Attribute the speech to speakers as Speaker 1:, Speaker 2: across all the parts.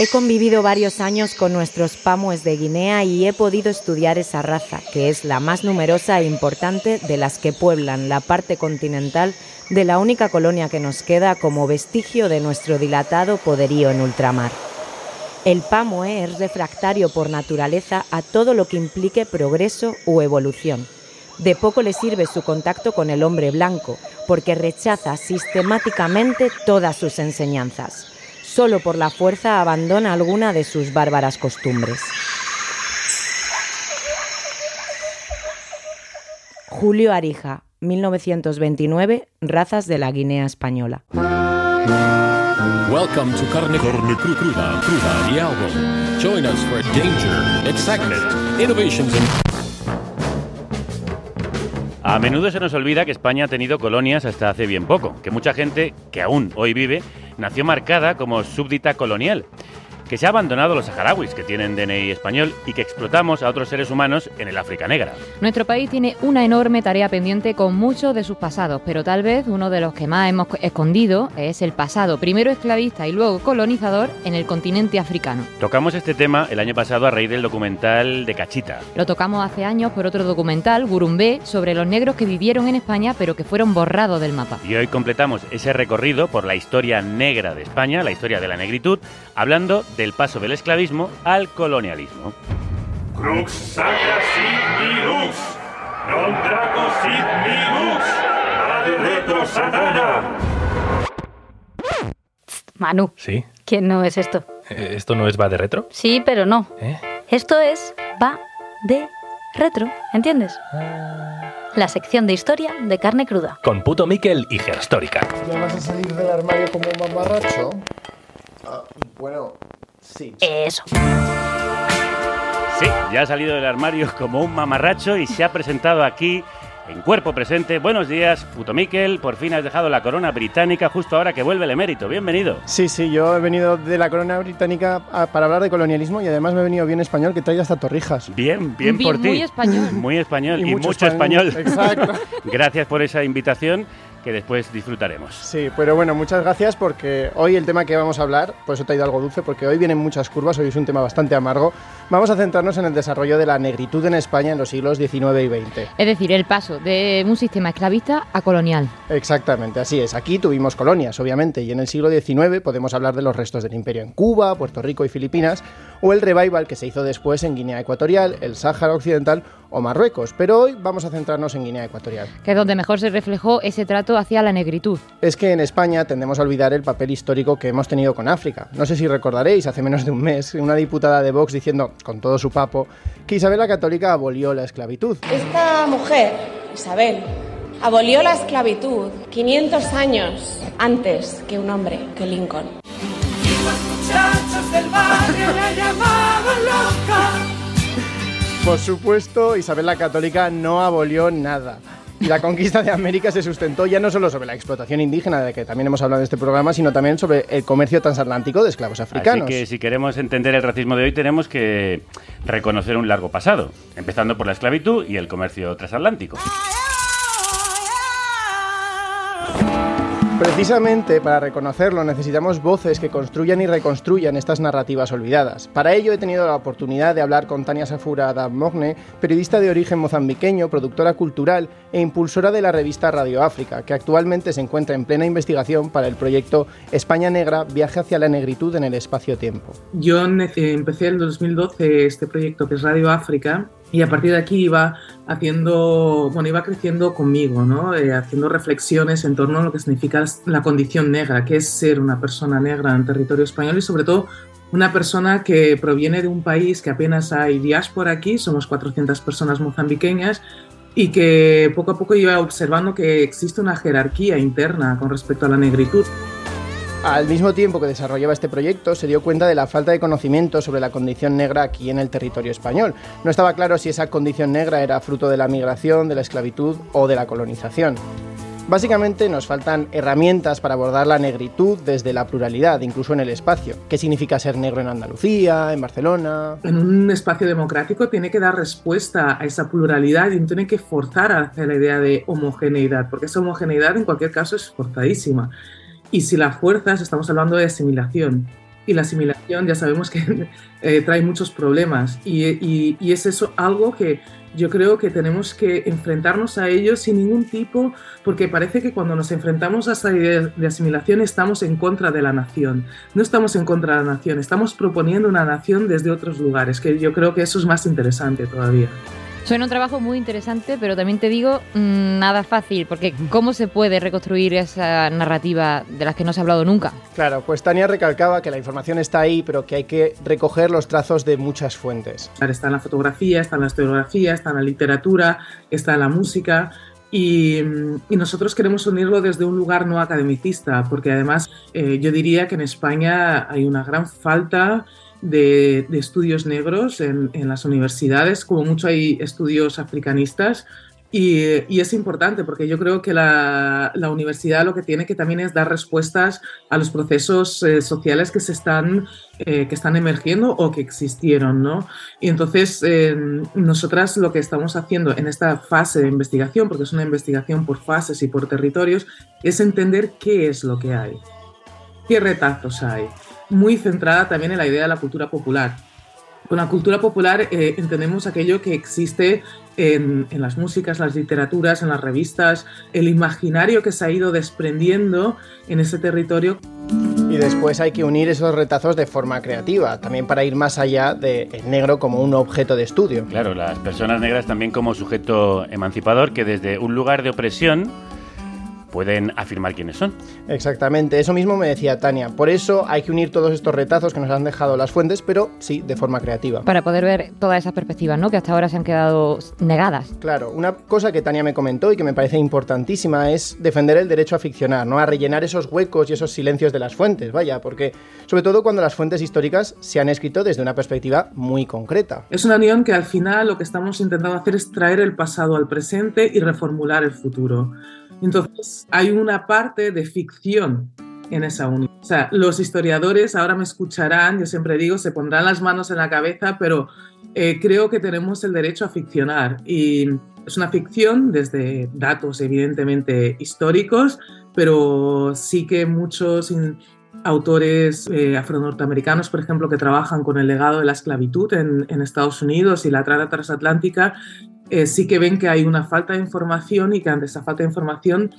Speaker 1: He convivido varios años con nuestros pamues de Guinea y he podido estudiar esa raza, que es la más numerosa e importante de las que pueblan la parte continental de la única colonia que nos queda como vestigio de nuestro dilatado poderío en ultramar. El pamue es refractario por naturaleza a todo lo que implique progreso u evolución. De poco le sirve su contacto con el hombre blanco, porque rechaza sistemáticamente todas sus enseñanzas solo por la fuerza abandona alguna de sus bárbaras costumbres. Julio Arija, 1929, Razas de la Guinea Española.
Speaker 2: Welcome to Carne, Carne Cruda, Cruda y Album. Join us for danger, excitement, innovations and...
Speaker 3: A menudo se nos olvida que España ha tenido colonias hasta hace bien poco, que mucha gente que aún hoy vive nació marcada como súbdita colonial que se ha abandonado los saharauis, que tienen DNI español, y que explotamos a otros seres humanos en el África Negra.
Speaker 4: Nuestro país tiene una enorme tarea pendiente con muchos de sus pasados, pero tal vez uno de los que más hemos escondido es el pasado, primero esclavista y luego colonizador en el continente africano.
Speaker 3: Tocamos este tema el año pasado a raíz del documental de Cachita.
Speaker 4: Lo tocamos hace años por otro documental, Gurumbé, sobre los negros que vivieron en España pero que fueron borrados del mapa.
Speaker 3: Y hoy completamos ese recorrido por la historia negra de España, la historia de la negritud, hablando del paso del esclavismo al colonialismo.
Speaker 5: Crux sacra sit lux, non draco sit lux, ad retro satana.
Speaker 6: Manu.
Speaker 7: ¿Sí?
Speaker 6: ¿Quién no es esto?
Speaker 7: Eh, ¿Esto no es va de retro?
Speaker 6: Sí, pero no.
Speaker 7: ¿Eh?
Speaker 6: Esto es va de retro, ¿entiendes? La sección de historia de carne cruda.
Speaker 7: Con puto Miquel y Gerstórica.
Speaker 8: ¿Ya vas a salir del armario como un mamarracho? Ah, bueno, sí.
Speaker 6: Eso.
Speaker 3: Sí, ya ha salido del armario como un mamarracho y se ha presentado aquí en cuerpo presente. Buenos días, puto Miquel. Por fin has dejado la corona británica justo ahora que vuelve el emérito. Bienvenido.
Speaker 8: Sí, sí, yo he venido de la corona británica a- para hablar de colonialismo y además me he venido bien español que trae hasta torrijas.
Speaker 3: Bien, bien
Speaker 4: Bien,
Speaker 3: por ti.
Speaker 4: muy español.
Speaker 3: Muy español y,
Speaker 8: mucho
Speaker 3: mucho español.
Speaker 8: Exacto.
Speaker 3: Gracias por esa invitación que después disfrutaremos.
Speaker 8: Sí, pero bueno, muchas gracias porque hoy el tema que vamos a hablar, por eso te ha ido algo dulce, porque hoy vienen muchas curvas, hoy es un tema bastante amargo. Vamos a centrarnos en el desarrollo de la negritud en España en los siglos XIX y XX.
Speaker 4: Es decir, el paso de un sistema esclavista a colonial.
Speaker 8: Exactamente, así es. Aquí tuvimos colonias, obviamente, y en el siglo XIX podemos hablar de los restos del imperio en Cuba, Puerto Rico y Filipinas, o el revival que se hizo después en Guinea Ecuatorial, el Sáhara Occidental o Marruecos. Pero hoy vamos a centrarnos en Guinea Ecuatorial.
Speaker 4: que es donde mejor se reflejó ese trato hacia la negritud.
Speaker 8: Es que en España tendemos a olvidar el papel histórico que hemos tenido con África. No sé si recordaréis, hace menos de un mes, una diputada de Vox diciendo, con todo su papo, que Isabel la Católica abolió la esclavitud.
Speaker 9: Esta mujer, Isabel, abolió la esclavitud 500 años antes que un hombre, que Lincoln.
Speaker 8: Por supuesto, Isabel la Católica no abolió nada. Y la conquista de América se sustentó ya no solo sobre la explotación indígena, de la que también hemos hablado en este programa, sino también sobre el comercio transatlántico de esclavos africanos.
Speaker 3: Así que si queremos entender el racismo de hoy tenemos que reconocer un largo pasado, empezando por la esclavitud y el comercio transatlántico.
Speaker 8: Precisamente para reconocerlo necesitamos voces que construyan y reconstruyan estas narrativas olvidadas. Para ello he tenido la oportunidad de hablar con Tania Safura Damogne, periodista de origen mozambiqueño, productora cultural e impulsora de la revista Radio África, que actualmente se encuentra en plena investigación para el proyecto España Negra, viaje hacia la negritud en el espacio-tiempo.
Speaker 10: Yo empecé en el 2012 este proyecto que es Radio África y a partir de aquí iba haciendo, bueno, iba creciendo conmigo, ¿no? Eh, haciendo reflexiones en torno a lo que significa la condición negra, que es ser una persona negra en territorio español y sobre todo una persona que proviene de un país que apenas hay diáspora aquí, somos 400 personas mozambiqueñas y que poco a poco iba observando que existe una jerarquía interna con respecto a la negritud.
Speaker 8: Al mismo tiempo que desarrollaba este proyecto, se dio cuenta de la falta de conocimiento sobre la condición negra aquí en el territorio español. No estaba claro si esa condición negra era fruto de la migración, de la esclavitud o de la colonización. Básicamente nos faltan herramientas para abordar la negritud desde la pluralidad, incluso en el espacio. ¿Qué significa ser negro en Andalucía, en Barcelona?
Speaker 10: en un espacio democrático tiene que dar respuesta a esa pluralidad y tiene que forzar hacia la idea de homogeneidad, porque esa homogeneidad en cualquier caso es forzadísima. Y si la fuerzas, estamos hablando de asimilación. y la asimilación ya sabemos que eh, trae muchos problemas y, y, y, es eso algo que yo creo que tenemos que enfrentarnos a ello sin ningún tipo, porque parece que cuando nos enfrentamos a esta idea de asimilación estamos en contra de la nación. No estamos en contra de la nación, estamos proponiendo una nación desde otros lugares, que yo creo que eso es más interesante todavía.
Speaker 4: Suena un trabajo muy interesante, pero también te digo, mmm, nada fácil, porque ¿cómo se puede reconstruir esa narrativa de las que no se ha hablado nunca?
Speaker 8: Claro, pues Tania recalcaba que la información está ahí, pero que hay que recoger los trazos de muchas fuentes.
Speaker 10: Está en la fotografía, está en la historiografía, está en la literatura, está en la música. Y, y, nosotros queremos unirlo desde un lugar no academicista, porque además eh, yo diría que en España hay una gran falta de, estudios negros en, las universidades, como mucho hay estudios africanistas. Y, y es importante porque yo creo que la, la, universidad lo que tiene que también es dar respuestas a los procesos eh, sociales que se están, eh, que están emergiendo o que existieron, ¿no? Y entonces eh, nosotras lo que estamos haciendo en esta fase de investigación, porque es una investigación por fases y por territorios, es entender qué es lo que hay, qué retazos hay, muy centrada también en la idea de la cultura popular. Con la cultura popular eh, entendemos aquello que existe en, en, las músicas, las literaturas, en las revistas, el imaginario que se ha ido desprendiendo en ese territorio.
Speaker 8: Y después hay que unir esos retazos de forma creativa, también para ir más allá del de negro como un objeto de estudio.
Speaker 3: Claro, las personas negras también como sujeto emancipador que desde un lugar de opresión pueden afirmar quiénes son.
Speaker 8: Exactamente, eso mismo me decía Tania. Por eso hay que unir todos estos retazos que nos han dejado las fuentes, pero sí de forma creativa.
Speaker 4: Para poder ver todas esas perspectivas, ¿no? Que hasta ahora se han quedado negadas.
Speaker 8: Claro, una cosa que Tania me comentó y que me parece importantísima es defender el derecho a ficcionar, ¿no? A rellenar esos huecos y esos silencios de las fuentes, vaya, porque sobre todo cuando las fuentes históricas se han escrito desde una perspectiva muy concreta.
Speaker 10: Es una unión que al final lo que estamos intentando hacer es traer el pasado al presente y reformular el futuro. Entonces, hay una parte de ficción en esa unión. O sea, los historiadores ahora me escucharán, yo siempre digo, se pondrán las manos en la cabeza, pero eh, creo que tenemos el derecho a ficcionar. Y es una ficción desde datos evidentemente históricos, pero sí que muchos autores eh, afro-norteamericanos, por ejemplo, que trabajan con el legado de la esclavitud en, en Estados Unidos y la trata transatlántica, eh, sí que ven que hay una falta de información y que ante esa falta de información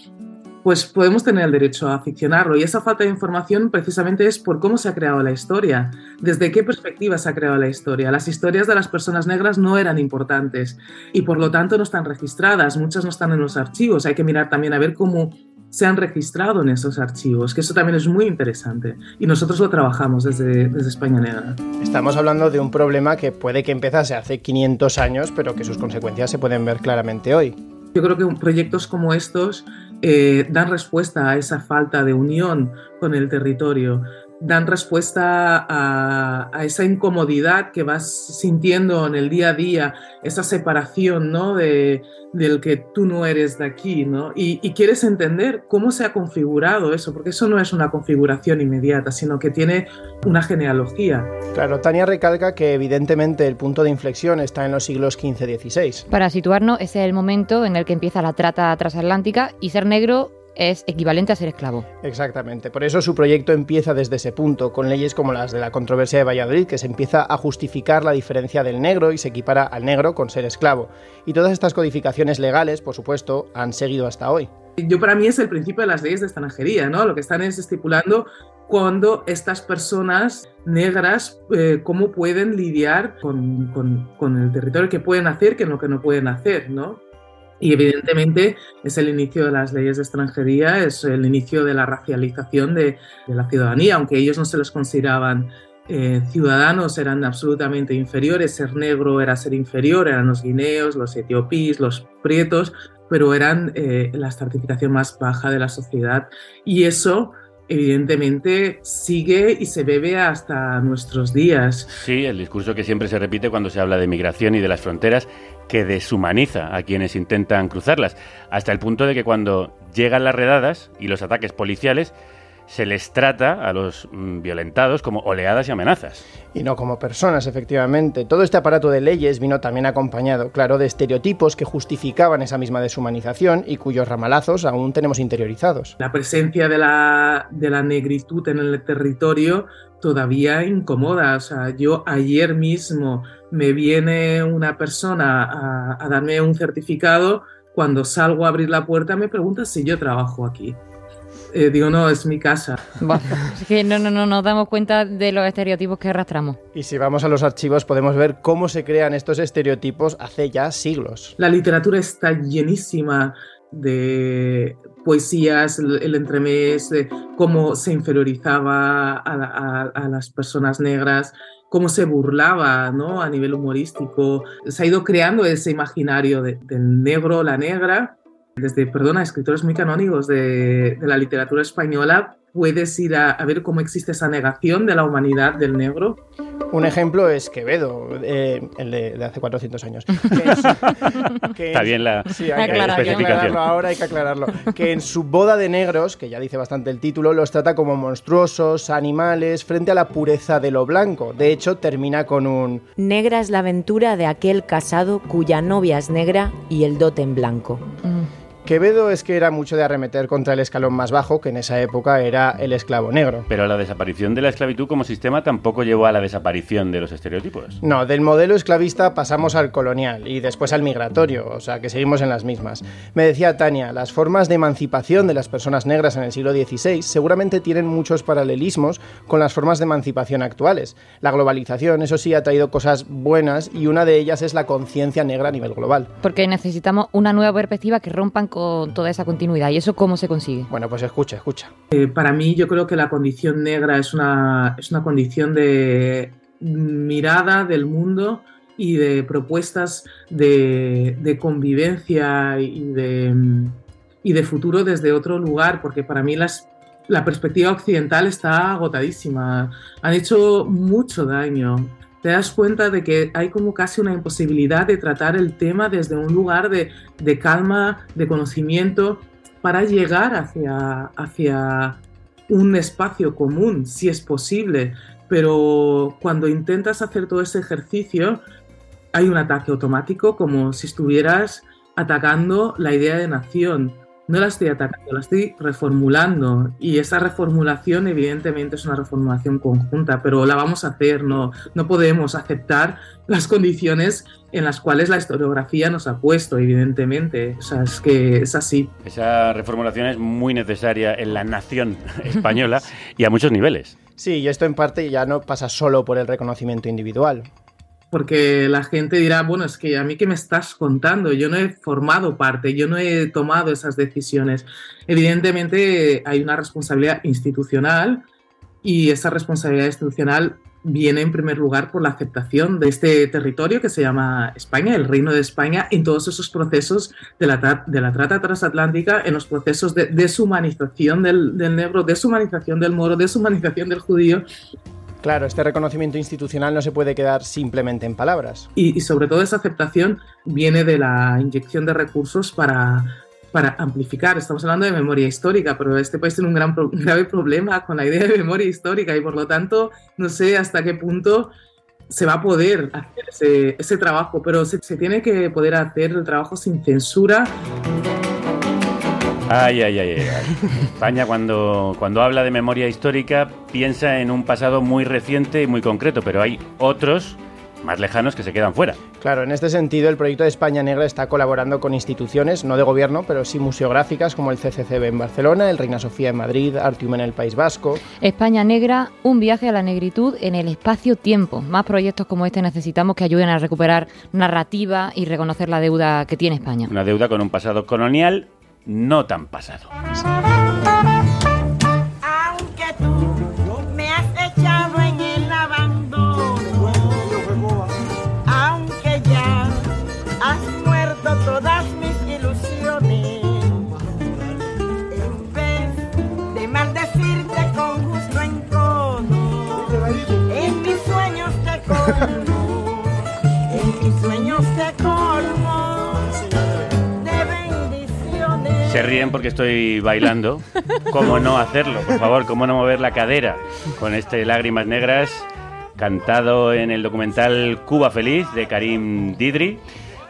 Speaker 10: pues podemos tener el derecho a ficcionarlo. Y esa falta de información precisamente es por cómo se ha creado la historia, desde qué perspectiva se ha creado la historia. Las historias de las personas negras no eran importantes y por lo tanto no están registradas, muchas no están en los archivos. Hay que mirar también a ver cómo se han registrado en esos archivos, que eso también es muy interesante. Y nosotros lo trabajamos desde, desde España Negra.
Speaker 8: Estamos hablando de un problema que puede que empezase hace 500 años, pero que sus consecuencias se pueden ver claramente hoy.
Speaker 10: Yo creo que proyectos como estos eh, dan respuesta a esa falta de unión con el territorio, dan respuesta a, a, esa incomodidad que vas sintiendo en el día a día, esa separación ¿no? de, del que tú no eres de aquí, ¿no? Y, y, quieres entender cómo se ha configurado eso, porque eso no es una configuración inmediata, sino que tiene una genealogía.
Speaker 8: Claro, Tania recalca que evidentemente el punto de inflexión está en los siglos XV-XVI.
Speaker 4: Para situarnos, ese es el momento en el que empieza la trata transatlántica y ser negro es equivalente a ser esclavo.
Speaker 8: Exactamente, por eso su proyecto empieza desde ese punto, con leyes como las de la controversia de Valladolid, que se empieza a justificar la diferencia del negro y se equipara al negro con ser esclavo. Y todas estas codificaciones legales, por supuesto, han seguido hasta hoy.
Speaker 10: Yo para mí es el principio de las leyes de extranjería, ¿no? Lo que están es estipulando cuando estas personas negras, eh, cómo pueden lidiar con, con, con, el territorio, que pueden hacer, que lo que no pueden hacer, ¿no? Y evidentemente es el inicio de las leyes de extranjería, es el inicio de la racialización de, la ciudadanía, aunque ellos no se los consideraban eh, ciudadanos, eran absolutamente inferiores, ser negro era ser inferior, eran los guineos, los etiopíes, los prietos, pero eran eh, la estratificación más baja de la sociedad. Y eso evidentemente sigue y se bebe hasta nuestros días.
Speaker 3: Sí, el discurso que siempre se repite cuando se habla de migración y de las fronteras, que deshumaniza a quienes intentan cruzarlas, hasta el punto de que cuando llegan las redadas y los ataques policiales, se les trata a los mm, violentados como oleadas y amenazas.
Speaker 8: Y no como personas, efectivamente. Todo este aparato de leyes vino también acompañado, claro, de estereotipos que justificaban esa misma deshumanización y cuyos ramalazos aún tenemos interiorizados.
Speaker 10: La presencia de la, de la negritud en el territorio todavía incomoda. O sea, yo ayer mismo me viene una persona a, a darme un certificado, cuando salgo a abrir la puerta me pregunta si yo trabajo aquí. Eh, digo, no, es mi casa.
Speaker 4: Bueno, es que no, no, no nos damos cuenta de los estereotipos que arrastramos.
Speaker 8: Y si vamos a los archivos podemos ver cómo se crean estos estereotipos hace ya siglos.
Speaker 10: La literatura está llenísima de poesías, el, entremés, de cómo se inferiorizaba a, a- a las personas negras, cómo se burlaba ¿no? a nivel humorístico. Se ha ido creando ese imaginario de- del negro, la negra. Desde, perdona, escritores muy canónigos de, de la literatura española, puedes ir a, a ver cómo existe esa negación de la humanidad del negro.
Speaker 8: Un ejemplo es Quevedo, eh, el de, de hace 400 años. Que
Speaker 3: Está
Speaker 8: en-
Speaker 3: bien la
Speaker 8: Sí, hay que,
Speaker 4: Aclaración.
Speaker 8: hay que aclararlo ahora, hay que aclararlo. Que en su boda de negros, que ya dice bastante el título, los trata como monstruosos, animales, frente a la pureza de lo blanco. De hecho, termina con un...
Speaker 1: Negra es la aventura de aquel casado cuya novia es negra y el dote en blanco.
Speaker 4: Mm.
Speaker 8: Quevedo es que era mucho de arremeter contra el escalón más bajo, que en esa época era el esclavo negro.
Speaker 3: Pero la desaparición de la esclavitud como sistema tampoco llevó a la desaparición de los estereotipos.
Speaker 8: No, del modelo esclavista pasamos al colonial y después al migratorio, o sea que seguimos en las mismas. Me decía Tania, las formas de emancipación de las personas negras en el siglo XVI seguramente tienen muchos paralelismos con las formas de emancipación actuales. La globalización, eso sí, ha traído cosas buenas y una de ellas es la conciencia negra a nivel global.
Speaker 4: Porque necesitamos una nueva perspectiva que rompan con toda esa continuidad. ¿Y eso cómo se consigue?
Speaker 8: Bueno, pues escucha, escucha.
Speaker 10: Eh, para mí yo creo que la condición negra es una, es una condición de mirada del mundo y de propuestas de, de convivencia y de, y de futuro desde otro lugar, porque para mí las, la perspectiva occidental está agotadísima. Han hecho mucho daño. Te das cuenta de que hay como casi una imposibilidad de tratar el tema desde un lugar de, de calma, de conocimiento, para llegar hacia, hacia un espacio común, si es posible. Pero cuando intentas hacer todo ese ejercicio, hay un ataque automático como si estuvieras atacando la idea de nación. No la estoy atacando, la estoy reformulando. Y esa reformulación, evidentemente, es una reformulación conjunta, pero la vamos a hacer. No, no podemos aceptar las condiciones en las cuales la historiografía nos ha puesto, evidentemente. O sea, es que es así.
Speaker 3: Esa reformulación es muy necesaria en la nación española y a muchos niveles.
Speaker 8: Sí, y esto en parte ya no pasa solo por el reconocimiento individual.
Speaker 10: Porque la gente dirá, bueno, es que a mí qué me estás contando, yo no he formado parte, yo no he tomado esas decisiones. Evidentemente hay una responsabilidad institucional y esa responsabilidad institucional viene en primer lugar por la aceptación de este territorio que se llama España, el Reino de España, en todos esos procesos de la, de la trata transatlántica, en los procesos de deshumanización del, del negro, deshumanización del moro, deshumanización del judío,
Speaker 8: Claro, este reconocimiento institucional no se puede quedar simplemente en palabras.
Speaker 10: y, sobre todo esa aceptación viene de la inyección de recursos para, para amplificar. Estamos hablando de memoria histórica, pero este país tiene un gran grave problema con la idea de memoria histórica y por lo tanto no sé hasta qué punto se va a poder hacer ese, trabajo, pero se tiene que poder hacer el trabajo sin censura
Speaker 3: Ay, ay, ay. España cuando, cuando habla de memoria histórica piensa en un pasado muy reciente y muy concreto, pero hay otros más lejanos que se quedan fuera.
Speaker 8: Claro, en este sentido el proyecto de España Negra está colaborando con instituciones, no de gobierno, pero sí museográficas como el CCCB en Barcelona, el Reina Sofía en Madrid, Artium en el País Vasco.
Speaker 4: España Negra, un viaje a la negritud en el espacio-tiempo. Más proyectos como este necesitamos que ayuden a recuperar narrativa y reconocer la deuda que tiene España.
Speaker 3: Una deuda con un pasado colonial no tan pasado.
Speaker 11: Aunque tú me has echado en el abandono, aunque ya has muerto todas mis ilusiones, en vez de maldecirte con justo encono, en mis sueños te colmo, en mis sueños te colmo
Speaker 3: Se ríen porque estoy bailando. ¿Cómo no hacerlo? Por favor, ¿cómo no mover la cadera con este Lágrimas Negras cantado en el documental Cuba Feliz de Karim Didri?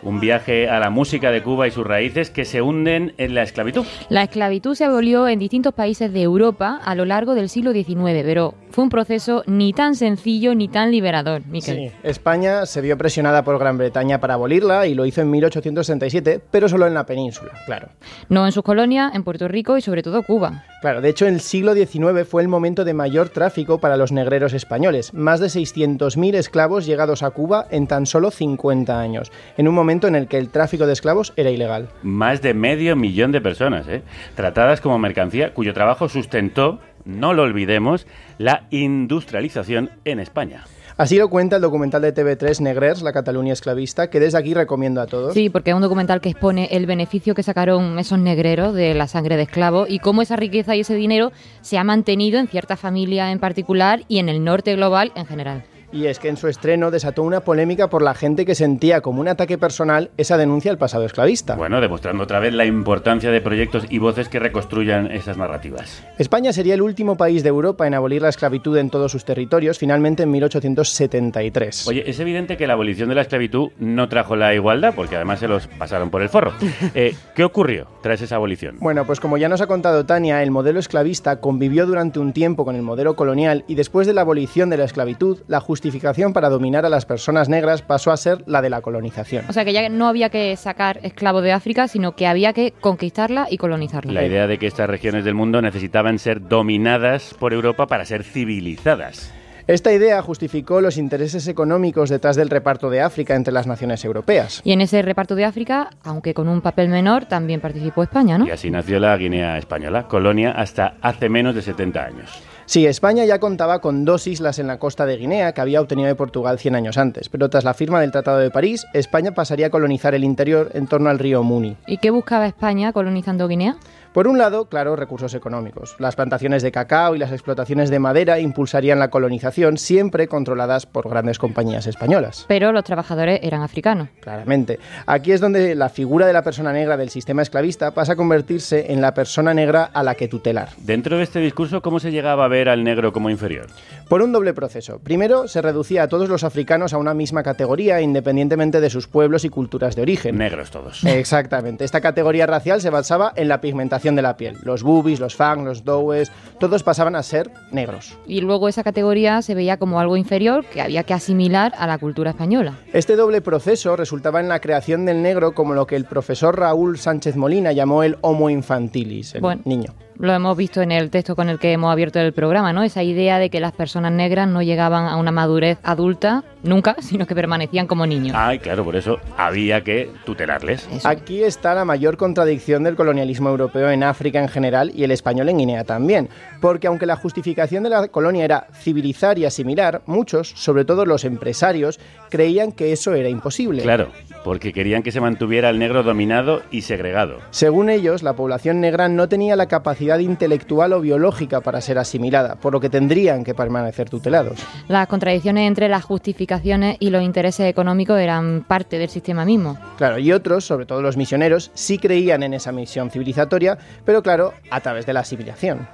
Speaker 3: Un viaje a la música de Cuba y sus raíces que se hunden en la esclavitud.
Speaker 4: La esclavitud se abolió en distintos países de Europa a lo largo del siglo XIX, pero fue un proceso ni tan sencillo ni tan liberador, Miquel.
Speaker 8: Sí, España se vio presionada por Gran Bretaña para abolirla y lo hizo en 1867, pero solo en la península, claro.
Speaker 4: No en sus colonias, en Puerto Rico y sobre todo Cuba.
Speaker 8: Claro, de hecho el siglo XIX fue el momento de mayor tráfico para los negreros españoles, más de 600.000 esclavos llegados a Cuba en tan solo 50 años, en un momento en el que el tráfico de esclavos era ilegal.
Speaker 3: Más de medio millón de personas, ¿eh? tratadas como mercancía cuyo trabajo sustentó, no lo olvidemos, la industrialización en España.
Speaker 8: Así lo cuenta el documental de TV3 Negrers, la Cataluña esclavista, que desde aquí recomiendo a todos.
Speaker 4: Sí, porque es un documental que expone el beneficio que sacaron esos negreros de la sangre de esclavos y cómo esa riqueza y ese dinero se ha mantenido en ciertas familias en particular y en el norte global en general.
Speaker 8: Y es que en su estreno desató una polémica por la gente que sentía como un ataque personal esa denuncia al pasado esclavista.
Speaker 3: Bueno, demostrando otra vez la importancia de proyectos y voces que reconstruyan esas narrativas.
Speaker 8: España sería el último país de Europa en abolir la esclavitud en todos sus territorios, finalmente en 1873.
Speaker 3: Oye, es evidente que la abolición de la esclavitud no trajo la igualdad, porque además se los pasaron por el forro. Eh, ¿Qué ocurrió tras esa abolición?
Speaker 8: Bueno, pues como ya nos ha contado Tania, el modelo esclavista convivió durante un tiempo con el modelo colonial y después de la abolición de la esclavitud, la justificación para dominar a las personas negras pasó a ser la de la colonización.
Speaker 4: O sea que ya no había que sacar esclavos de África, sino que había que conquistarla y colonizarla.
Speaker 3: La idea de que estas regiones del mundo necesitaban ser dominadas por Europa para ser civilizadas.
Speaker 8: Esta idea justificó los intereses económicos detrás del reparto de África entre las naciones europeas.
Speaker 4: Y en ese reparto de África, aunque con un papel menor, también participó España, ¿no?
Speaker 3: Y así nació la Guinea Española, colonia hasta hace menos de 70 años.
Speaker 8: Sí, España ya contaba con dos islas en la costa de Guinea que había obtenido de Portugal 100 años antes, pero tras la firma del Tratado de París, España pasaría a colonizar el interior en torno al río Muni.
Speaker 4: ¿Y qué buscaba España colonizando Guinea?
Speaker 8: Por un lado, claro, recursos económicos. Las plantaciones de cacao y las explotaciones de madera impulsarían la colonización, siempre controladas por grandes compañías españolas.
Speaker 4: Pero los trabajadores eran africanos.
Speaker 8: Claramente. Aquí es donde la figura de la persona negra del sistema esclavista pasa a convertirse en la persona negra a la que tutelar.
Speaker 3: Dentro de este discurso, ¿cómo se llegaba a ver al negro como inferior?
Speaker 8: Por un doble proceso. Primero, se reducía a todos los africanos a una misma categoría, independientemente de sus pueblos y culturas de origen.
Speaker 3: Negros todos.
Speaker 8: Exactamente. Esta categoría racial se basaba en la pigmentación de la piel. Los boobies, los fang, los dowes, todos pasaban a ser negros.
Speaker 4: Y luego esa categoría se veía como algo inferior que había que asimilar a la cultura española.
Speaker 8: Este doble proceso resultaba en la creación del negro como lo que el profesor Raúl Sánchez Molina llamó el homo infantilis, el
Speaker 4: Bueno.
Speaker 8: niño.
Speaker 4: Lo hemos visto en el texto con el que hemos abierto el programa, ¿no? Esa idea de que las personas negras no llegaban a una madurez adulta nunca, sino que permanecían como niños.
Speaker 3: Ay, claro, por eso había que tutelarles.
Speaker 8: Aquí está la mayor contradicción del colonialismo europeo en África en general y el español en Guinea también, porque aunque la justificación de la colonia era civilizar y asimilar, muchos, sobre todo los empresarios, creían que eso era imposible.
Speaker 3: Claro, porque querían que se mantuviera el negro dominado y segregado.
Speaker 8: Según ellos, la población negra no tenía la capacidad intelectual o biológica para ser asimilada, por lo que tendrían que permanecer tutelados.
Speaker 4: Las contradicciones entre las justificaciones y los intereses económicos eran parte del sistema mismo.
Speaker 8: Claro, y otros, sobre todo los misioneros, sí creían en esa misión civilizatoria, pero claro, a través de la asimilación.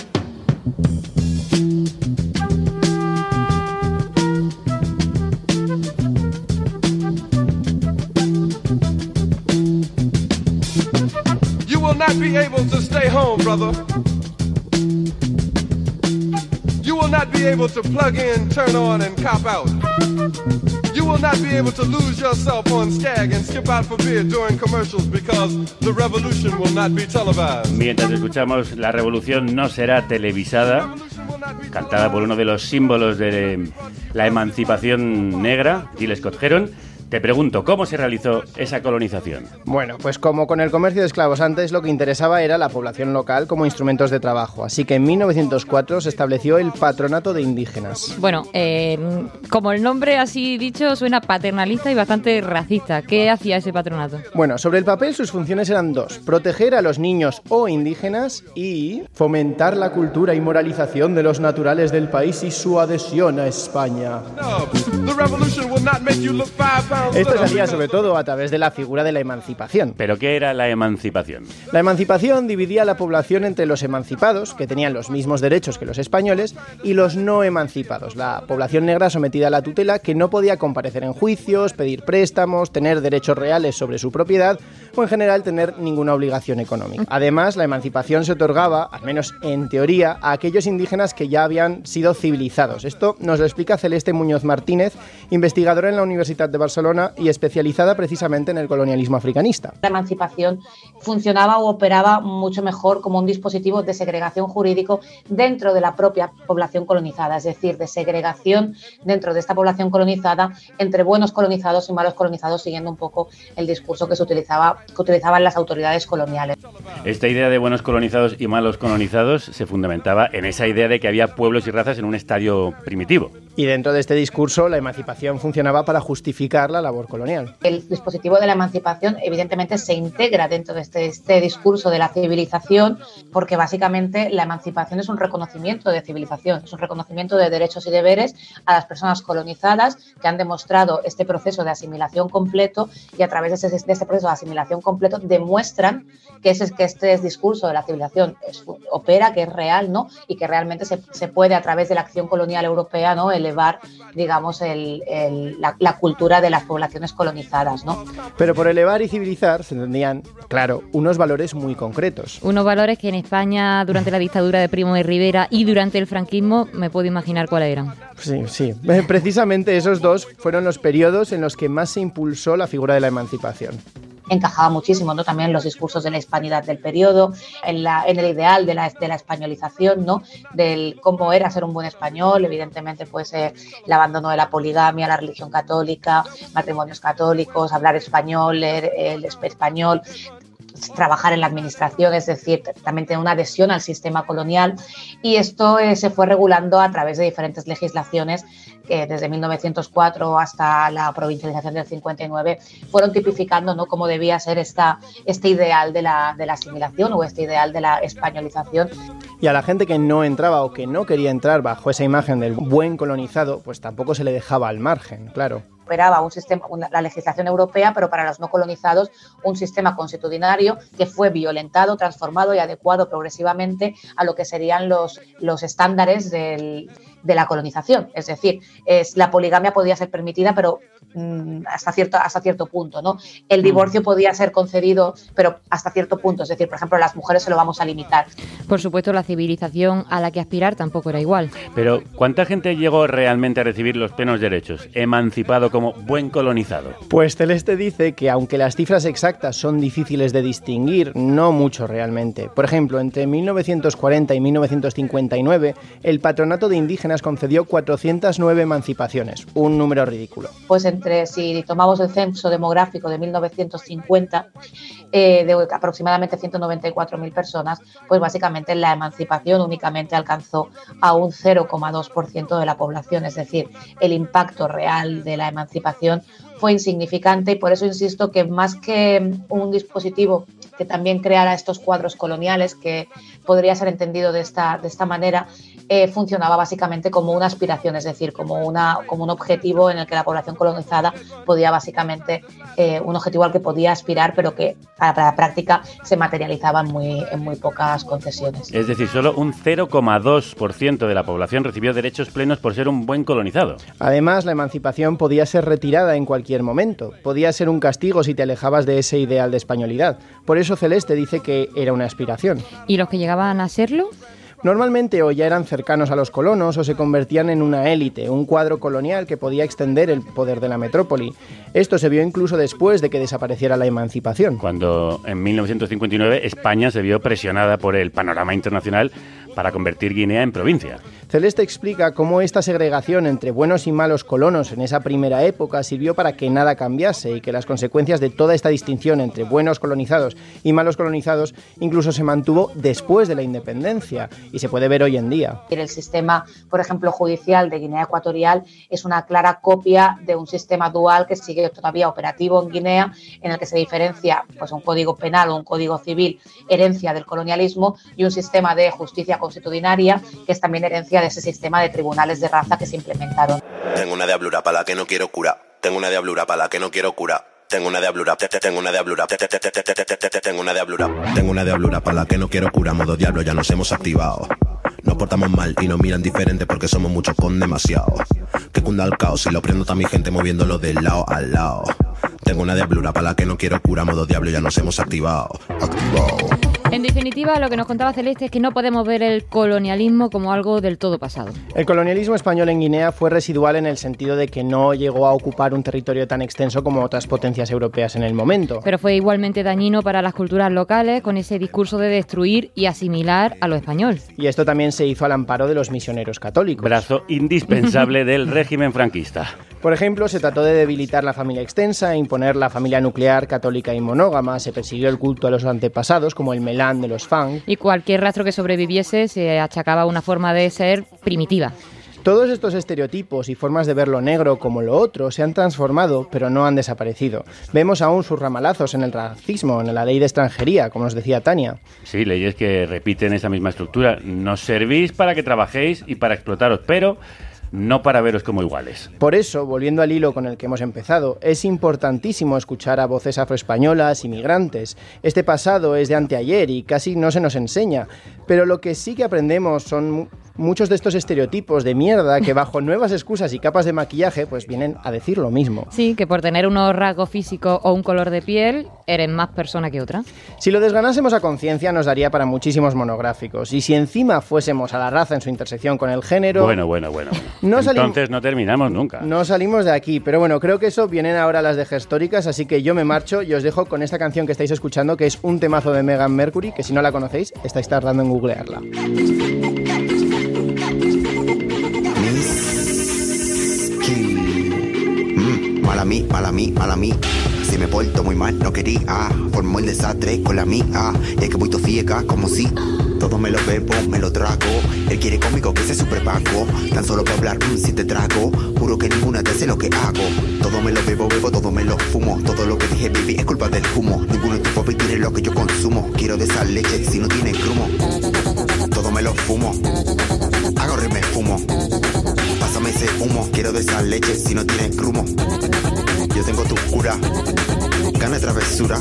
Speaker 12: Will not be able to stay home, brother. You will not be able to plug in, turn on, and cop out. You will not be able to lose yourself on Skag and skip out for beer during commercials because the revolution will not be televised.
Speaker 3: Mientras escuchamos La Revolución no será televisada, cantada por uno de los símbolos de la emancipación negra, Gilles Scott Heron, te pregunto, ¿cómo se realizó esa colonización?
Speaker 8: Bueno, pues como con el comercio de esclavos antes, lo que interesaba era la población local como instrumentos de trabajo. Así que en 1904 se estableció el patronato de indígenas.
Speaker 4: Bueno, eh, como el nombre así dicho suena paternalista y bastante racista. ¿Qué hacía ese patronato?
Speaker 8: Bueno, sobre el papel sus funciones eran dos. Proteger a los niños o indígenas y fomentar la cultura y moralización de los naturales del país y su adhesión a España.
Speaker 12: No, the
Speaker 8: Esto se hacía sobre todo a través de la figura de la emancipación.
Speaker 3: ¿Pero qué era la emancipación?
Speaker 8: La emancipación dividía a la población entre los emancipados, que tenían los mismos derechos que los españoles, y los no emancipados, la población negra sometida a la tutela que no podía comparecer en juicios, pedir préstamos, tener derechos reales sobre su propiedad en general tener ninguna obligación económica. Además, la emancipación se otorgaba, al menos en teoría, a aquellos indígenas que ya habían sido civilizados. Esto nos lo explica Celeste Muñoz Martínez, investigadora en la Universidad de Barcelona y especializada precisamente en el colonialismo africanista.
Speaker 13: La emancipación funcionaba o operaba mucho mejor como un dispositivo de segregación jurídico dentro de la propia población colonizada, es decir, de segregación dentro de esta población colonizada entre buenos colonizados y malos colonizados, siguiendo un poco el discurso que se utilizaba que utilizaban las autoridades coloniales.
Speaker 3: Esta idea de buenos colonizados y malos colonizados se fundamentaba en esa idea de que había pueblos y razas en un estadio primitivo.
Speaker 8: Y dentro de este discurso, la emancipación funcionaba para justificar la labor colonial.
Speaker 13: El dispositivo de la emancipación evidentemente se integra dentro de este, este discurso de la civilización porque básicamente la emancipación es un reconocimiento de civilización, es un reconocimiento de derechos y deberes a las personas colonizadas que han demostrado este proceso de asimilación completo y a través de, ese, de este proceso de asimilación completo demuestran que, ese, que este discurso de la civilización opera, que es real ¿no? y que realmente se, se, puede a través de la acción colonial europea ¿no? Elevar digamos, el, el, la, la, cultura de las poblaciones colonizadas. ¿no?
Speaker 8: Pero por elevar y civilizar se entendían, claro, unos valores muy concretos.
Speaker 4: Unos valores que en España durante la dictadura de Primo de Rivera y durante el franquismo me puedo imaginar cuáles eran.
Speaker 8: Sí, sí. Precisamente esos dos fueron los periodos en los que más se impulsó la figura de la emancipación
Speaker 13: encajaba muchísimo ¿no? también en los discursos de la hispanidad del periodo, en, la, en el ideal de la, de la, españolización, ¿no? del cómo era ser un buen español, evidentemente pues eh, el abandono de la poligamia, la religión católica, matrimonios católicos, hablar español, leer el español, trabajar en la administración, es decir, también tener una adhesión al sistema colonial y esto eh, se fue regulando a través de diferentes legislaciones que desde 1904 hasta la provincialización del 59 fueron tipificando ¿no? cómo debía ser esta, este ideal de la, de la asimilación o este ideal de la españolización.
Speaker 8: Y a la gente que no entraba o que no quería entrar bajo esa imagen del buen colonizado, pues tampoco se le dejaba al margen, claro
Speaker 13: operaba un sistema, una, la legislación europea, pero para los no colonizados un sistema constitucionario que fue violentado, transformado y adecuado progresivamente a lo que serían los, los estándares del, de la colonización. Es decir, es, la poligamia podía ser permitida, pero hasta, cierto, hasta cierto punto. ¿no? El divorcio podía ser concedido, pero hasta cierto punto. Es decir, por ejemplo, a las mujeres se lo vamos a limitar.
Speaker 4: Por supuesto, la civilización a la que aspirar tampoco era igual.
Speaker 3: Pero, ¿cuánta gente llegó realmente a recibir los plenos derechos, emancipado como buen colonizado?
Speaker 8: Pues Celeste dice que aunque las cifras exactas son difíciles de distinguir, no mucho realmente. Por ejemplo, entre 1940 y 1959, el patronato de indígenas concedió 409 emancipaciones, un número ridículo.
Speaker 13: Pues si tomamos el censo demográfico de 1950, eh, de aproximadamente 194.000 personas, pues básicamente la emancipación únicamente alcanzó a un 0,2% de la población, es decir, el impacto real de la emancipación fue insignificante y por eso insisto que más que un dispositivo que también creara estos cuadros coloniales, que podría ser entendido de esta, de esta manera, eh, funcionaba básicamente como una aspiración, es decir, como, una, como un objetivo en el que la población colonizada podía básicamente, eh, un objetivo al que podía aspirar, pero que para la práctica se materializaba en muy, en muy pocas concesiones.
Speaker 3: Es decir, solo un 0,2% de la población recibió derechos plenos por ser un buen colonizado.
Speaker 8: Además, la emancipación podía ser retirada en cualquier momento, podía ser un castigo si te alejabas de ese ideal de españolidad. Por eso Celeste dice que era una aspiración.
Speaker 4: ¿Y los que llegaban a serlo?
Speaker 8: Normalmente o ya eran cercanos a los colonos o se convertían en una élite, un cuadro colonial que podía extender el poder de la metrópoli. Esto se vio incluso después de que desapareciera la emancipación.
Speaker 3: Cuando en 1959 España se vio presionada por el panorama internacional para convertir Guinea en provincia.
Speaker 8: Celeste explica cómo esta segregación entre buenos y malos colonos en esa primera época sirvió para que nada cambiase y que las consecuencias de toda esta distinción entre buenos colonizados y malos colonizados incluso se mantuvo después de la independencia y se puede ver hoy en día.
Speaker 13: El sistema, por ejemplo, judicial de Guinea Ecuatorial es una clara copia de un sistema dual que sigue todavía operativo en Guinea, en el que se diferencia pues, un código penal o un código civil, herencia del colonialismo, y un sistema de justicia constitucionaria, que es también herencia de ese sistema de tribunales de raza que se implementaron.
Speaker 14: Tengo una diablura para la que no quiero cura. Tengo una diablura para la que no quiero cura. Tengo una diablura, tengo una diablura, tengo una diablura, tengo una diablura para la que no quiero cura, modo diablo, ya nos hemos activado. Nos portamos mal y nos miran diferente porque somos muchos con demasiado. Que cunda el caos y lo prendo a mi gente moviéndolo de lado a lado. Tengo una diablura para la que no quiero cura. Modo diablo, ya nos hemos activado. Activado.
Speaker 4: En definitiva, lo que nos contaba Celeste es que no podemos ver el colonialismo como algo del todo pasado.
Speaker 8: El colonialismo español en Guinea fue residual en el sentido de que no llegó a ocupar un territorio tan extenso como otras potencias europeas en el momento.
Speaker 4: Pero fue igualmente dañino para las culturas locales con ese discurso de destruir y asimilar a lo español.
Speaker 8: Y esto también se hizo al amparo de los misioneros católicos.
Speaker 3: Brazo indispensable del régimen franquista.
Speaker 8: Por ejemplo, se trató de debilitar la familia extensa e imponer la familia nuclear católica y monógama, se persiguió el culto a los antepasados, como el melán de los Fang.
Speaker 4: Y cualquier rastro que sobreviviese se achacaba a una forma de ser primitiva.
Speaker 8: Todos estos estereotipos y formas de ver lo negro como lo otro se han transformado, pero no han desaparecido. Vemos aún sus ramalazos en el racismo, en la ley de extranjería, como nos decía Tania.
Speaker 3: Sí, leyes que repiten esa misma estructura. Nos servís para que trabajéis y para explotaros, pero no para veros como iguales.
Speaker 8: Por eso, volviendo al hilo con el que hemos empezado, es importantísimo escuchar a voces afroespañolas y migrantes. Este pasado es de anteayer y casi no se nos enseña, pero lo que sí que aprendemos son muchos de estos estereotipos de mierda que bajo nuevas excusas y capas de maquillaje pues vienen a decir lo mismo.
Speaker 4: Sí, que por tener unos rasgos físicos o un color de piel, eres más persona que otra.
Speaker 8: Si lo desganásemos a conciencia nos daría para muchísimos monográficos y si encima fuésemos a la raza en su intersección con el género...
Speaker 3: Bueno, bueno, bueno. bueno.
Speaker 8: No
Speaker 3: Entonces no terminamos nunca.
Speaker 8: No salimos de aquí, pero bueno, creo que eso vienen ahora las de gestóricas, así que yo me marcho y os dejo con esta canción que estáis escuchando, que es un temazo de Megan Mercury, que si no la conocéis, estáis tardando en googlearla.
Speaker 15: Mala mí, mala mí, mala mí. Si me porto muy mal, no quería. Formó el desastre con la mía. Y es que voy fiega como si. Todo me lo bebo, me lo trago. Él quiere conmigo que se superpago. Tan solo para hablar, mm, si te trago. Juro que ninguna te hace lo que hago. Todo me lo bebo, bebo, todo me lo fumo. Todo lo que dije, baby, es culpa del humo. Ninguno de tus tiene lo que yo consumo. Quiero de esa leche si no tiene grumo. Todo me lo fumo. Hago me fumo. Pásame ese humo. Quiero de esa leche si no tiene grumo. Yo tengo tu cura. Gana travesura.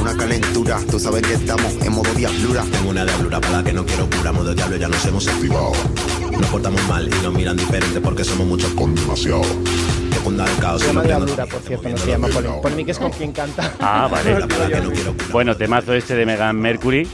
Speaker 15: Una calentura. Tú sabes que estamos en modo diablura.
Speaker 14: Tengo una diablura para la que no quiero cura. Modo diablo, ya nos hemos activado. Nos portamos mal y nos miran diferente porque somos muchos con demasiado. Que cunda el caos
Speaker 8: Se
Speaker 14: y
Speaker 8: llama Diablura, por cierto, no se llama Polen. Por mí que es con quien canta.
Speaker 3: Ah, vale. Bueno, temazo este de Megan Mercury.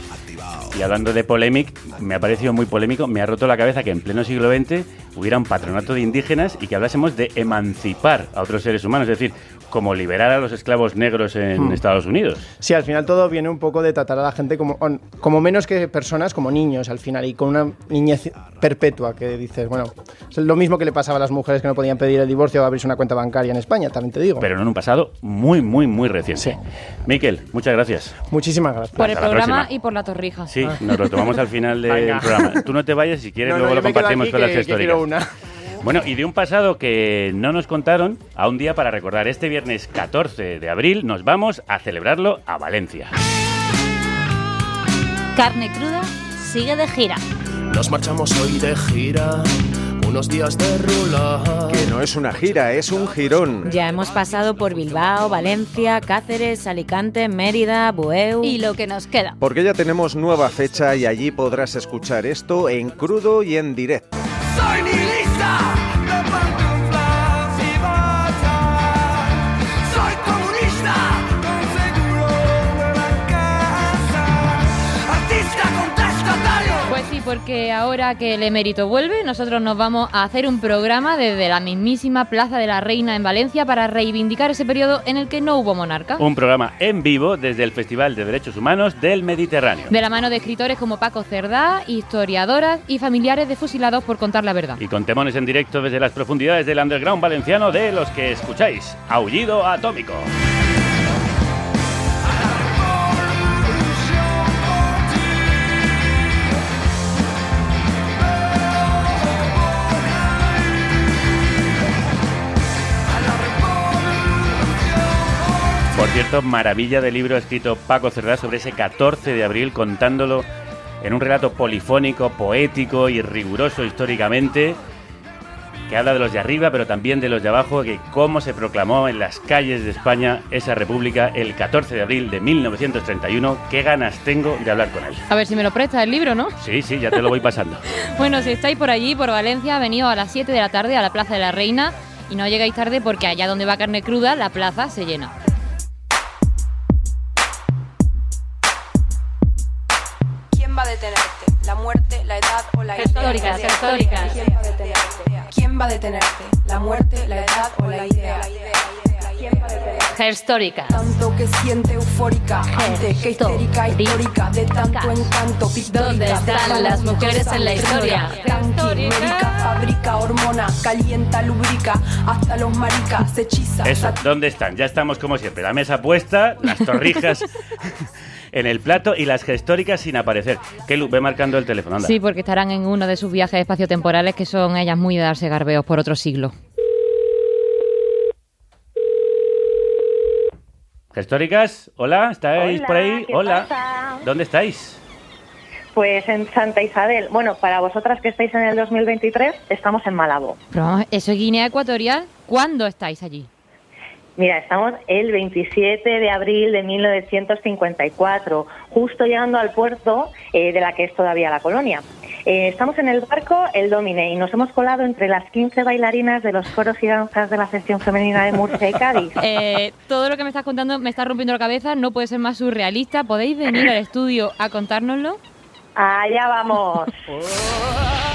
Speaker 3: Y hablando de polémic, me ha parecido muy polémico, me ha roto la cabeza que en pleno siglo XX hubiera un patronato de indígenas y que hablásemos de emancipar a otros seres humanos, es decir, como liberar a los esclavos negros en
Speaker 8: Hmm.
Speaker 3: Estados Unidos.
Speaker 8: Sí, al final todo viene un poco de tratar a la gente como, como menos que personas, como niños al final, y con una niñez perpetua que dices, bueno, es lo mismo que le pasaba a las mujeres que no podían pedir el divorcio o abrirse una cuenta bancaria en España, también te digo.
Speaker 3: Pero en un pasado muy, muy, muy reciente. Miquel, muchas gracias.
Speaker 8: Muchísimas gracias.
Speaker 4: Por el
Speaker 3: Hasta
Speaker 4: programa y por la torrija.
Speaker 3: Sí, nos lo tomamos al final del
Speaker 8: Venga.
Speaker 3: programa. Tú no te vayas, si quieres
Speaker 8: No,
Speaker 3: luego lo compartimos
Speaker 8: aquí
Speaker 3: con las
Speaker 8: quiero una.
Speaker 3: Bueno, y de un pasado que no nos contaron, a un día para recordar este viernes 14 de abril, nos vamos a celebrarlo a Valencia.
Speaker 6: Carne cruda sigue de gira.
Speaker 16: Nos marchamos hoy de gira, unos días de rula.
Speaker 17: Que no es una gira, es un girón.
Speaker 1: Ya hemos pasado por Bilbao, Valencia, Cáceres, Alicante, Mérida, Bueu.
Speaker 6: Y lo que nos queda.
Speaker 17: Porque ya tenemos nueva fecha y allí podrás escuchar esto en crudo y en directo.
Speaker 4: sign porque ahora que el emérito vuelve, nosotros nos vamos a hacer un programa desde la mismísima Plaza de la Reina en Valencia para reivindicar ese periodo en el que no hubo monarca.
Speaker 3: Un programa en vivo desde el Festival de Derechos Humanos del Mediterráneo.
Speaker 4: De la mano de escritores como Paco Cerdá, historiadoras y familiares de fusilados por contar la verdad.
Speaker 3: Y con temones en directo desde las profundidades del underground valenciano de los que escucháis. Aullido Atómico. Cierto, maravilla de libro escrito Paco Cerdá sobre ese 14 de abril contándolo en un relato polifónico, poético y riguroso históricamente. que habla de los de arriba, pero también de los de abajo, que cómo se proclamó en las calles de España esa república el 14 de abril de 1931. Qué ganas tengo de hablar con él.
Speaker 4: A ver si me lo presta el libro, ¿no?
Speaker 3: Sí, sí, ya te lo voy pasando.
Speaker 4: Bueno, si estáis por allí, por Valencia, venido a las 7 de la tarde a la Plaza de la Reina y no llegáis tarde porque allá donde va carne cruda, la plaza se llena.
Speaker 18: Va a detenerte? ¿La muerte, la edad o la
Speaker 6: Históricas,
Speaker 18: idea?
Speaker 6: históricas.
Speaker 18: ¿Quién va a detenerte? ¿Quién va a detenerte? ¿La muerte, la edad o la idea? ¿Quién va a detenerte?
Speaker 6: Históricas.
Speaker 18: Tanto que siente eufórica, ante que histérica, histórica, de tanto encanto.
Speaker 6: ¿Dónde están las mujeres en la historia?
Speaker 18: Fabrica hormona, calienta, lubrica, hasta los maricas hechiza.
Speaker 3: Eso, ¿dónde están? Ya estamos como siempre. La mesa puesta, las torrijas en el plato y las gestóricas sin aparecer. Kelu, ve marcando el teléfono, anda.
Speaker 4: Sí, porque estarán en uno de sus viajes espaciotemporales que son ellas muy de darse garbeos por otro siglo.
Speaker 3: Gestóricas, hola, ¿estáis
Speaker 19: Hola,
Speaker 3: por ahí?
Speaker 19: ¿qué
Speaker 3: Hola.
Speaker 19: pasa?
Speaker 3: ¿Dónde estáis?
Speaker 19: Pues en Santa Isabel. Bueno, para vosotras que estáis en el 2023, estamos en Malabo.
Speaker 4: Pero ¿eso es Guinea Ecuatorial? ¿Cuándo estáis allí?
Speaker 19: Mira, estamos el 27 de abril de 1954, justo llegando al puerto eh, de la que es todavía la colonia. Eh, estamos en el barco El Domine y nos hemos colado entre las 15 bailarinas de los coros y danzas de la sección femenina de Murcia y Cádiz.
Speaker 4: Eh, todo lo que me estás contando me está rompiendo la cabeza, no puede ser más surrealista. ¿Podéis venir al estudio a contárnoslo?
Speaker 19: Allá vamos.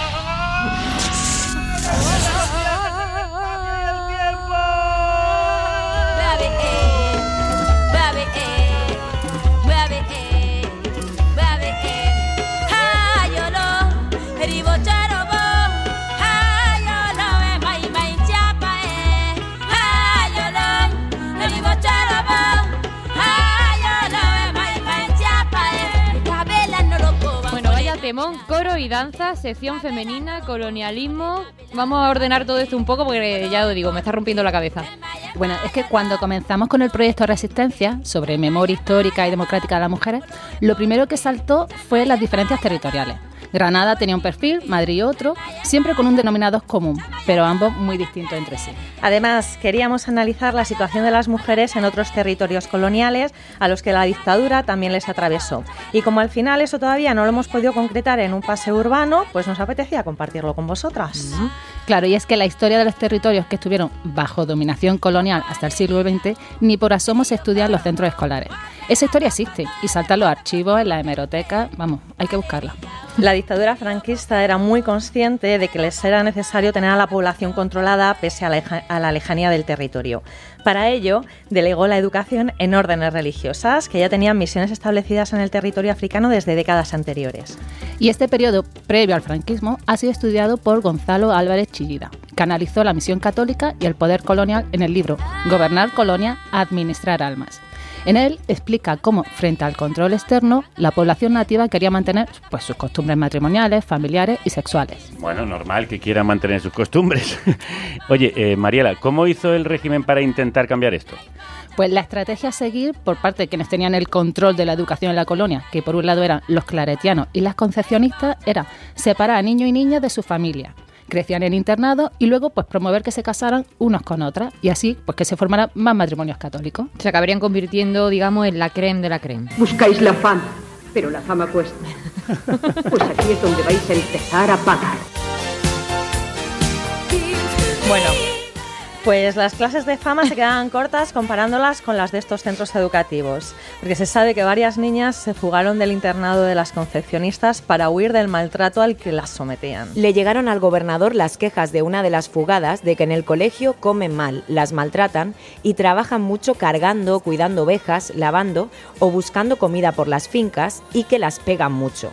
Speaker 4: Coro y danza, sección femenina, colonialismo. Vamos a ordenar todo esto un poco porque ya lo digo, me está rompiendo la cabeza.
Speaker 20: Bueno, es que cuando comenzamos con el proyecto Resistencia sobre memoria histórica y democrática de las mujeres, lo primero que saltó fue las diferencias territoriales. Granada tenía un perfil, Madrid otro, siempre con un denominador común, pero ambos muy distintos entre sí.
Speaker 21: Además, queríamos analizar la situación de las mujeres en otros territorios coloniales a los que la dictadura también les atravesó. Y como al final eso todavía no lo hemos podido concretar en un paseo urbano, pues nos apetecía compartirlo con vosotras.
Speaker 20: Claro, y es que la historia de los territorios que estuvieron bajo dominación colonial hasta el siglo XX ni por asomo se estudia en los centros escolares. Esa historia existe y salta en los archivos, en la hemeroteca, vamos, hay que buscarla.
Speaker 21: La dictadura franquista era muy consciente de que les era necesario tener a la población controlada pese a la, lejanía del territorio. Para ello, delegó la educación en órdenes religiosas, que ya tenían misiones establecidas en el territorio africano desde décadas anteriores.
Speaker 20: Y este periodo previo al franquismo ha sido estudiado por Gonzalo Álvarez Chillida, que analizó la misión católica y el poder colonial en el libro Gobernar Colonia, Administrar Almas. En él explica cómo, frente al control externo, la población nativa quería mantener pues, sus costumbres matrimoniales, familiares y sexuales.
Speaker 3: Bueno, normal que quieran mantener sus costumbres. Oye, eh, Mariela, ¿cómo hizo el régimen para intentar cambiar esto?
Speaker 20: Pues la estrategia a seguir por parte de quienes tenían el control de la educación en la colonia, que por un lado eran los claretianos y las concepcionistas, era separar a niños y niñas de su familia. Crecían en internado y luego pues promover que se casaran unos con otras y así pues que se formaran más matrimonios católicos.
Speaker 4: Se acabarían convirtiendo, digamos, en la creme de la creme.
Speaker 22: Buscáis la fama, pero la fama cuesta. Pues aquí es donde vais a empezar a pagar.
Speaker 21: Bueno, pues las clases de fama se quedaban cortas comparándolas con las de estos centros educativos, porque se sabe que varias niñas se fugaron del internado de las concepcionistas para huir del maltrato al que las sometían.
Speaker 1: Le llegaron al gobernador las quejas de una de las fugadas de que en el colegio comen mal, las maltratan y trabajan mucho cargando, cuidando ovejas, lavando o buscando comida por las fincas y que las pegan mucho.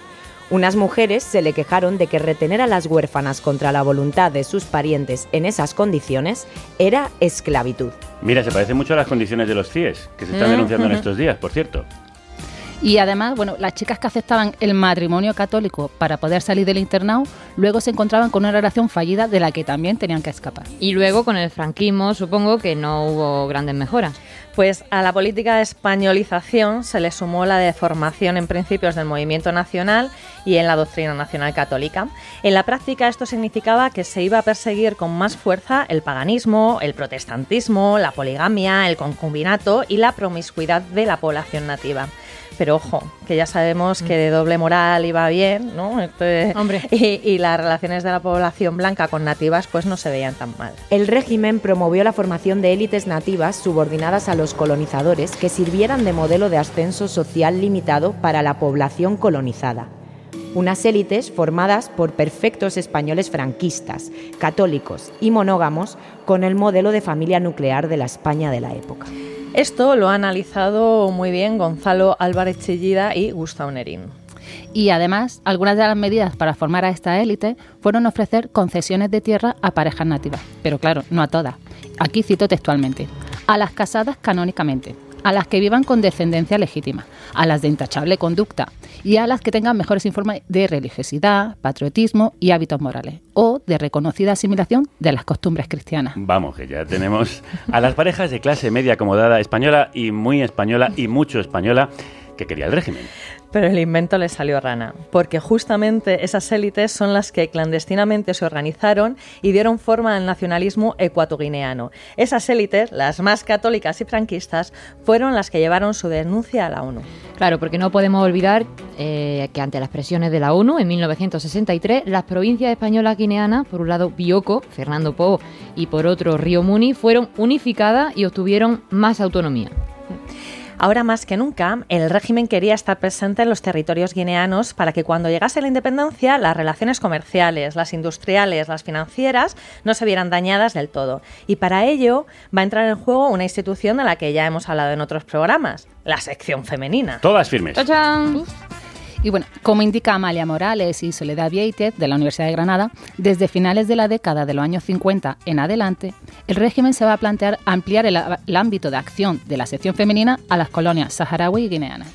Speaker 1: Unas mujeres se le quejaron de que retener a las huérfanas contra la voluntad de sus parientes en esas condiciones era esclavitud.
Speaker 3: Mira, se parece mucho a las condiciones de los CIES, que se están
Speaker 20: Mm,
Speaker 3: denunciando en estos días, por cierto.
Speaker 20: Y además, bueno, las chicas que aceptaban el matrimonio católico para poder salir del internado, luego se encontraban con una relación fallida de la que también tenían que escapar.
Speaker 4: Y luego con el franquismo supongo que no hubo grandes mejoras.
Speaker 21: Pues a la política de españolización se le sumó la deformación en principios del movimiento nacional y en la doctrina nacional católica. En la práctica esto significaba que se iba a perseguir con más fuerza el paganismo, el protestantismo, la poligamia, el concubinato y la promiscuidad de la población nativa pero ojo, que ya sabemos que de doble moral iba bien, ¿no?
Speaker 4: Hombre.
Speaker 21: Y, y las relaciones de la población blanca con nativas pues no se veían tan mal.
Speaker 1: El régimen promovió la formación de élites nativas subordinadas a los colonizadores que sirvieran de modelo de ascenso social limitado para la población colonizada. Unas élites formadas por perfectos españoles franquistas, católicos y monógamos con el modelo de familia nuclear de la España de la época.
Speaker 21: Esto lo ha analizado muy bien Gonzalo Álvarez Chillida y Gustavo Nerín.
Speaker 20: Y además, algunas de las medidas para formar a esta élite fueron ofrecer concesiones de tierra a parejas nativas. Pero claro, no a todas. Aquí cito textualmente. A las casadas canónicamente, a las que vivan con descendencia legítima, a las de intachable conducta y a las que tengan mejores informes de religiosidad, patriotismo y hábitos morales, o de reconocida asimilación de las costumbres cristianas.
Speaker 3: Vamos, que ya tenemos a las parejas de clase media acomodada española y muy española y mucho española que quería el régimen.
Speaker 21: Pero el invento le salió rana, porque justamente esas élites son las que clandestinamente se organizaron y dieron forma al nacionalismo ecuatoguineano. Esas élites, las más católicas y franquistas, fueron las que llevaron su denuncia a la ONU.
Speaker 4: Claro, porque no podemos olvidar eh, que ante las presiones de la ONU en 1963, las provincias españolas guineanas, por un lado Bioko, Fernando Po y por otro Río Muni, fueron unificadas y obtuvieron más autonomía.
Speaker 21: Ahora más que nunca, el régimen quería estar presente en los territorios guineanos para que cuando llegase la independencia las relaciones comerciales, las industriales, las financieras no se vieran dañadas del todo. Y para ello va a entrar en juego una institución de la que ya hemos hablado en otros programas, la sección femenina.
Speaker 3: Todas firmes.
Speaker 4: ¡Chachán!
Speaker 20: Y bueno, como indica Amalia Morales y Soledad Vieitet de la Universidad de Granada, desde finales de la década de los años 50 en adelante, el régimen se va a plantear ampliar el, el ámbito de acción de la sección femenina a las colonias saharaui y guineanas.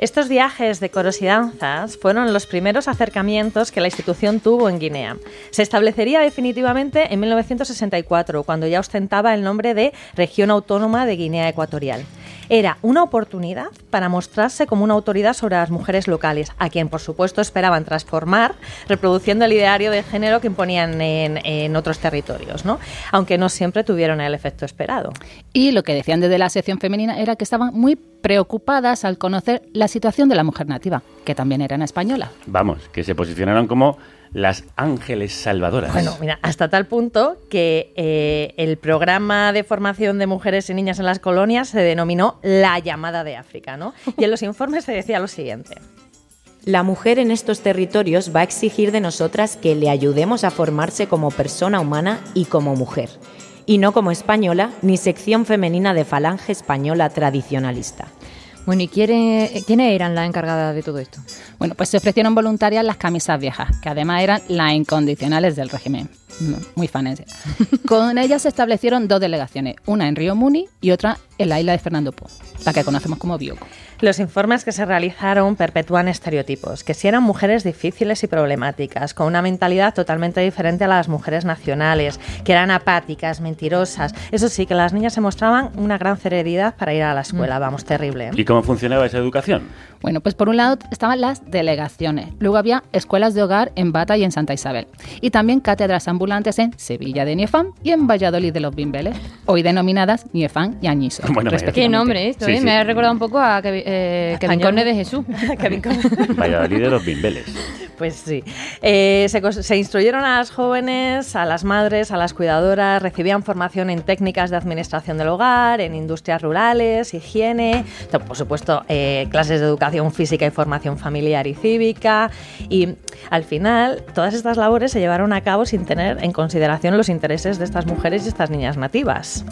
Speaker 21: Estos viajes de coros y danzas fueron los primeros acercamientos que la institución tuvo en Guinea. Se establecería definitivamente en 1964, cuando ya ostentaba el nombre de Región Autónoma de Guinea Ecuatorial. Era una oportunidad para mostrarse como una autoridad sobre las mujeres locales, a quien por supuesto esperaban transformar, reproduciendo el ideario de género que imponían en, en otros territorios, ¿no? aunque no siempre tuvieron el efecto esperado.
Speaker 20: Y lo que decían desde la sección femenina era que estaban muy preocupadas al conocer la situación de la mujer nativa, que también era española.
Speaker 3: Vamos, que se posicionaron como las ángeles salvadoras.
Speaker 21: Bueno, mira, hasta tal punto que eh, el programa de formación de mujeres y niñas en las colonias se denominó La llamada de África, ¿no? Y en los informes se decía lo siguiente.
Speaker 1: La mujer en estos territorios va a exigir de nosotras que le ayudemos a formarse como persona humana y como mujer, y no como española ni sección femenina de falange española tradicionalista.
Speaker 4: Bueno, ¿y quiénes, quiénes eran las encargadas de todo esto?
Speaker 20: Bueno, pues se ofrecieron voluntarias las camisas viejas, que además eran las incondicionales del régimen. Muy fanes. Con ellas se establecieron dos delegaciones, una en Río Muni y otra en la isla de Fernando Po, la que conocemos como Bioko.
Speaker 21: Los informes que se realizaron perpetúan estereotipos, que si eran mujeres difíciles y problemáticas, con una mentalidad totalmente diferente a las mujeres nacionales, que eran apáticas, mentirosas. Eso sí, que las niñas se mostraban una gran celeridad para ir a la escuela, vamos, terrible. ¿eh?
Speaker 3: ¿Y cómo funcionaba esa educación?
Speaker 20: Bueno, pues por un lado estaban las delegaciones, luego había escuelas de hogar en Bata y en Santa Isabel, y también cátedras ambulantes en Sevilla de Niefán y en Valladolid de los Bimbeles, hoy denominadas Niefán y Añiso.
Speaker 3: Bueno,
Speaker 4: Qué nombre esto,
Speaker 3: Sí,
Speaker 4: ¿eh?
Speaker 3: sí.
Speaker 4: Me ha recordado un poco a Kevin, eh, Kevin
Speaker 21: Español.
Speaker 4: Corne de Jesús.
Speaker 21: Kevin Corne.
Speaker 3: Valladolid de los bimbeles.
Speaker 21: Pues sí. Eh, se, se instruyeron a las jóvenes, a las madres, a las cuidadoras, recibían formación en técnicas de administración del hogar, en industrias rurales, higiene, por supuesto, eh, clases de educación física y formación familiar y cívica. Y al final, todas estas labores se llevaron a cabo sin tener en consideración los intereses de estas mujeres y estas niñas nativas.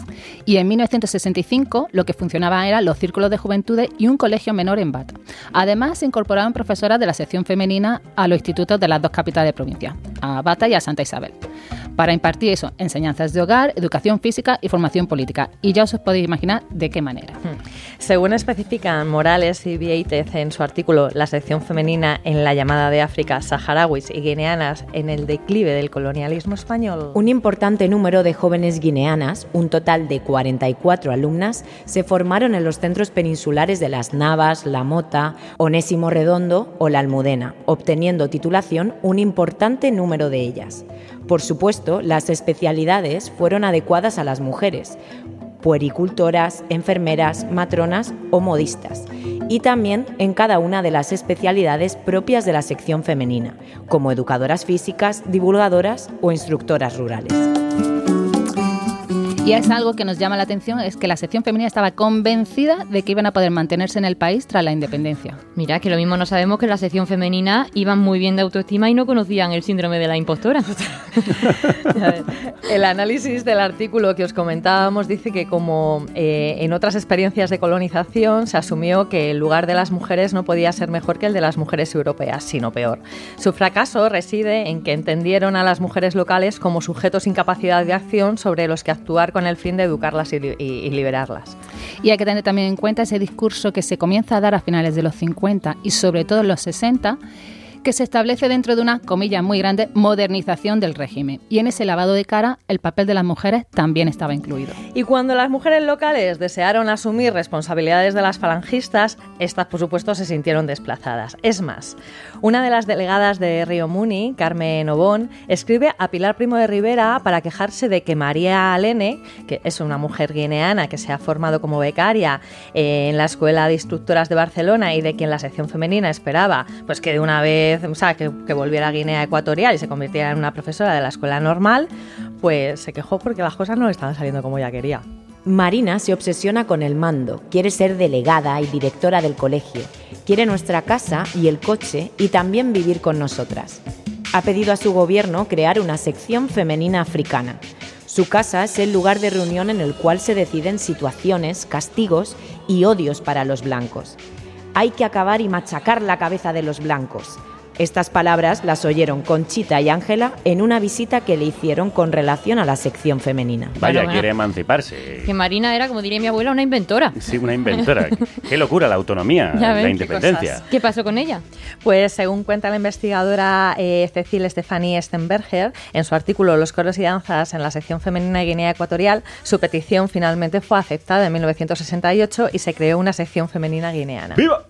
Speaker 20: Y en 1965 lo que funcionaba eran los círculos de juventudes y un colegio menor en Bata. Además se incorporaban profesoras de la sección femenina a los institutos de las dos capitales de provincia, a Bata y a Santa Isabel, para impartir eso, enseñanzas de hogar, educación física y formación política. Y ya os podéis imaginar de qué manera.
Speaker 21: Hmm. Según especifican Morales y Vieitez en su artículo La sección femenina en la llamada de África, saharauis y guineanas en el declive del colonialismo español.
Speaker 1: Un importante número de jóvenes guineanas, un total de 44 alumnas, se formaron en los centros peninsulares de Las Navas, La Mota, Onésimo Redondo o La Almudena, obteniendo titulación un importante número de ellas. Por supuesto, las especialidades fueron adecuadas a las mujeres, puericultoras, enfermeras, matronas o modistas, y también en cada una de las especialidades propias de la sección femenina, como educadoras físicas, divulgadoras o instructoras rurales.
Speaker 20: Y es algo que nos llama la atención, es que la sección femenina estaba convencida de que iban a poder mantenerse en el país tras la independencia.
Speaker 4: Mira, que lo mismo no sabemos que la sección femenina iban muy bien de autoestima y no conocían el síndrome de la impostora.
Speaker 21: El análisis del artículo que os comentábamos dice que como eh, en otras experiencias de colonización se asumió que el lugar de las mujeres no podía ser mejor que el de las mujeres europeas, sino peor. Su fracaso reside en que entendieron a las mujeres locales como sujetos sin capacidad de acción sobre los que actuar con el fin de educarlas y liberarlas.
Speaker 20: Y hay que tener también en cuenta ese discurso que se comienza a dar a finales de los 50 y sobre todo en los 60, que se establece dentro de una, comilla muy grande, modernización del régimen. Y en ese lavado de cara, el papel de las mujeres también estaba incluido.
Speaker 21: Y cuando las mujeres locales desearon asumir responsabilidades de las falangistas, estas por supuesto se sintieron desplazadas. Es más, una de las delegadas de Río Muni, Carmen Obón, escribe a Pilar Primo de Rivera para quejarse de que María Alene, que es una mujer guineana que se ha formado como becaria en la Escuela de Instructoras de Barcelona y de quien la sección femenina esperaba pues que de una vez, que, que volviera a Guinea Ecuatorial y se convirtiera en una profesora de la escuela normal, pues se quejó porque las cosas no le estaban saliendo como ella quería.
Speaker 1: Marina se obsesiona con el mando, quiere ser delegada y directora del colegio, quiere nuestra casa y el coche y también vivir con nosotras. Ha pedido a su gobierno crear una sección femenina africana. Su casa es el lugar de reunión en el cual se deciden situaciones, castigos y odios para los blancos. Hay que acabar y machacar la cabeza de los blancos. Estas palabras las oyeron Conchita y Ángela en una visita que le hicieron con relación a la sección femenina.
Speaker 3: Vaya,
Speaker 4: bueno.
Speaker 3: quiere emanciparse.
Speaker 4: Que Marina era, como diría mi abuela, una inventora.
Speaker 3: Sí, una inventora. Qué locura la autonomía,
Speaker 4: Ya
Speaker 3: la
Speaker 4: qué
Speaker 3: independencia.
Speaker 4: ¿Qué pasó con ella?
Speaker 21: Pues según cuenta la investigadora eh, Cecil Stephanie Stenberger, en su artículo Los coros y danzas en la sección femenina de Guinea Ecuatorial, su petición finalmente fue aceptada en 1968 y se creó una sección femenina guineana.
Speaker 3: ¡Viva!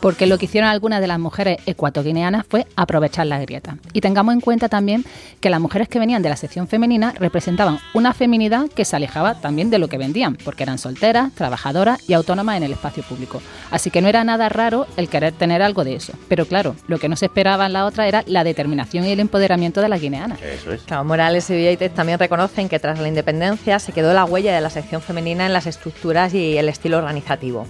Speaker 20: Porque lo que hicieron algunas de las mujeres ecuatoguineanas fue aprovechar la grieta. Y tengamos en cuenta también que las mujeres que venían de la sección femenina representaban una feminidad que se alejaba también de lo que vendían, porque eran solteras, trabajadoras y autónomas en el espacio público. Así que no era nada raro el querer tener algo de eso. Pero claro, lo que no se esperaba en la otra era la determinación y el empoderamiento de las guineanas.
Speaker 3: Eso es.
Speaker 21: Claro, Morales y Vieitez también reconocen que tras la independencia se quedó la huella de la sección femenina en las estructuras y el estilo organizativo.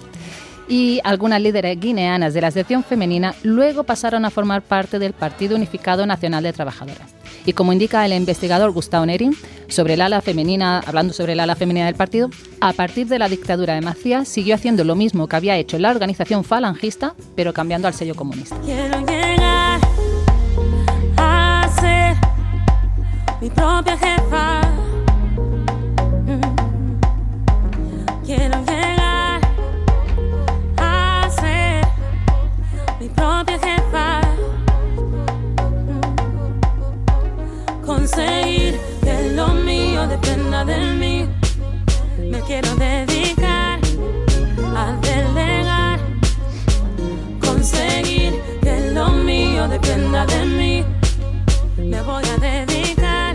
Speaker 20: Y algunas líderes guineanas de la sección femenina luego pasaron a formar parte del Partido Unificado Nacional de Trabajadoras. Y como indica el investigador Gustavo Nerin, sobre el ala femenina, hablando sobre el ala femenina del partido, a partir de la dictadura de Macías siguió haciendo lo mismo que había hecho la organización falangista, pero cambiando al sello comunista.
Speaker 23: Quiero llegar a ser mi propia jefa. Mm. Quiero propia jefa. Conseguir que lo mío dependa de mí. Me quiero dedicar a delegar conseguir que lo mío dependa de mí. Me voy a dedicar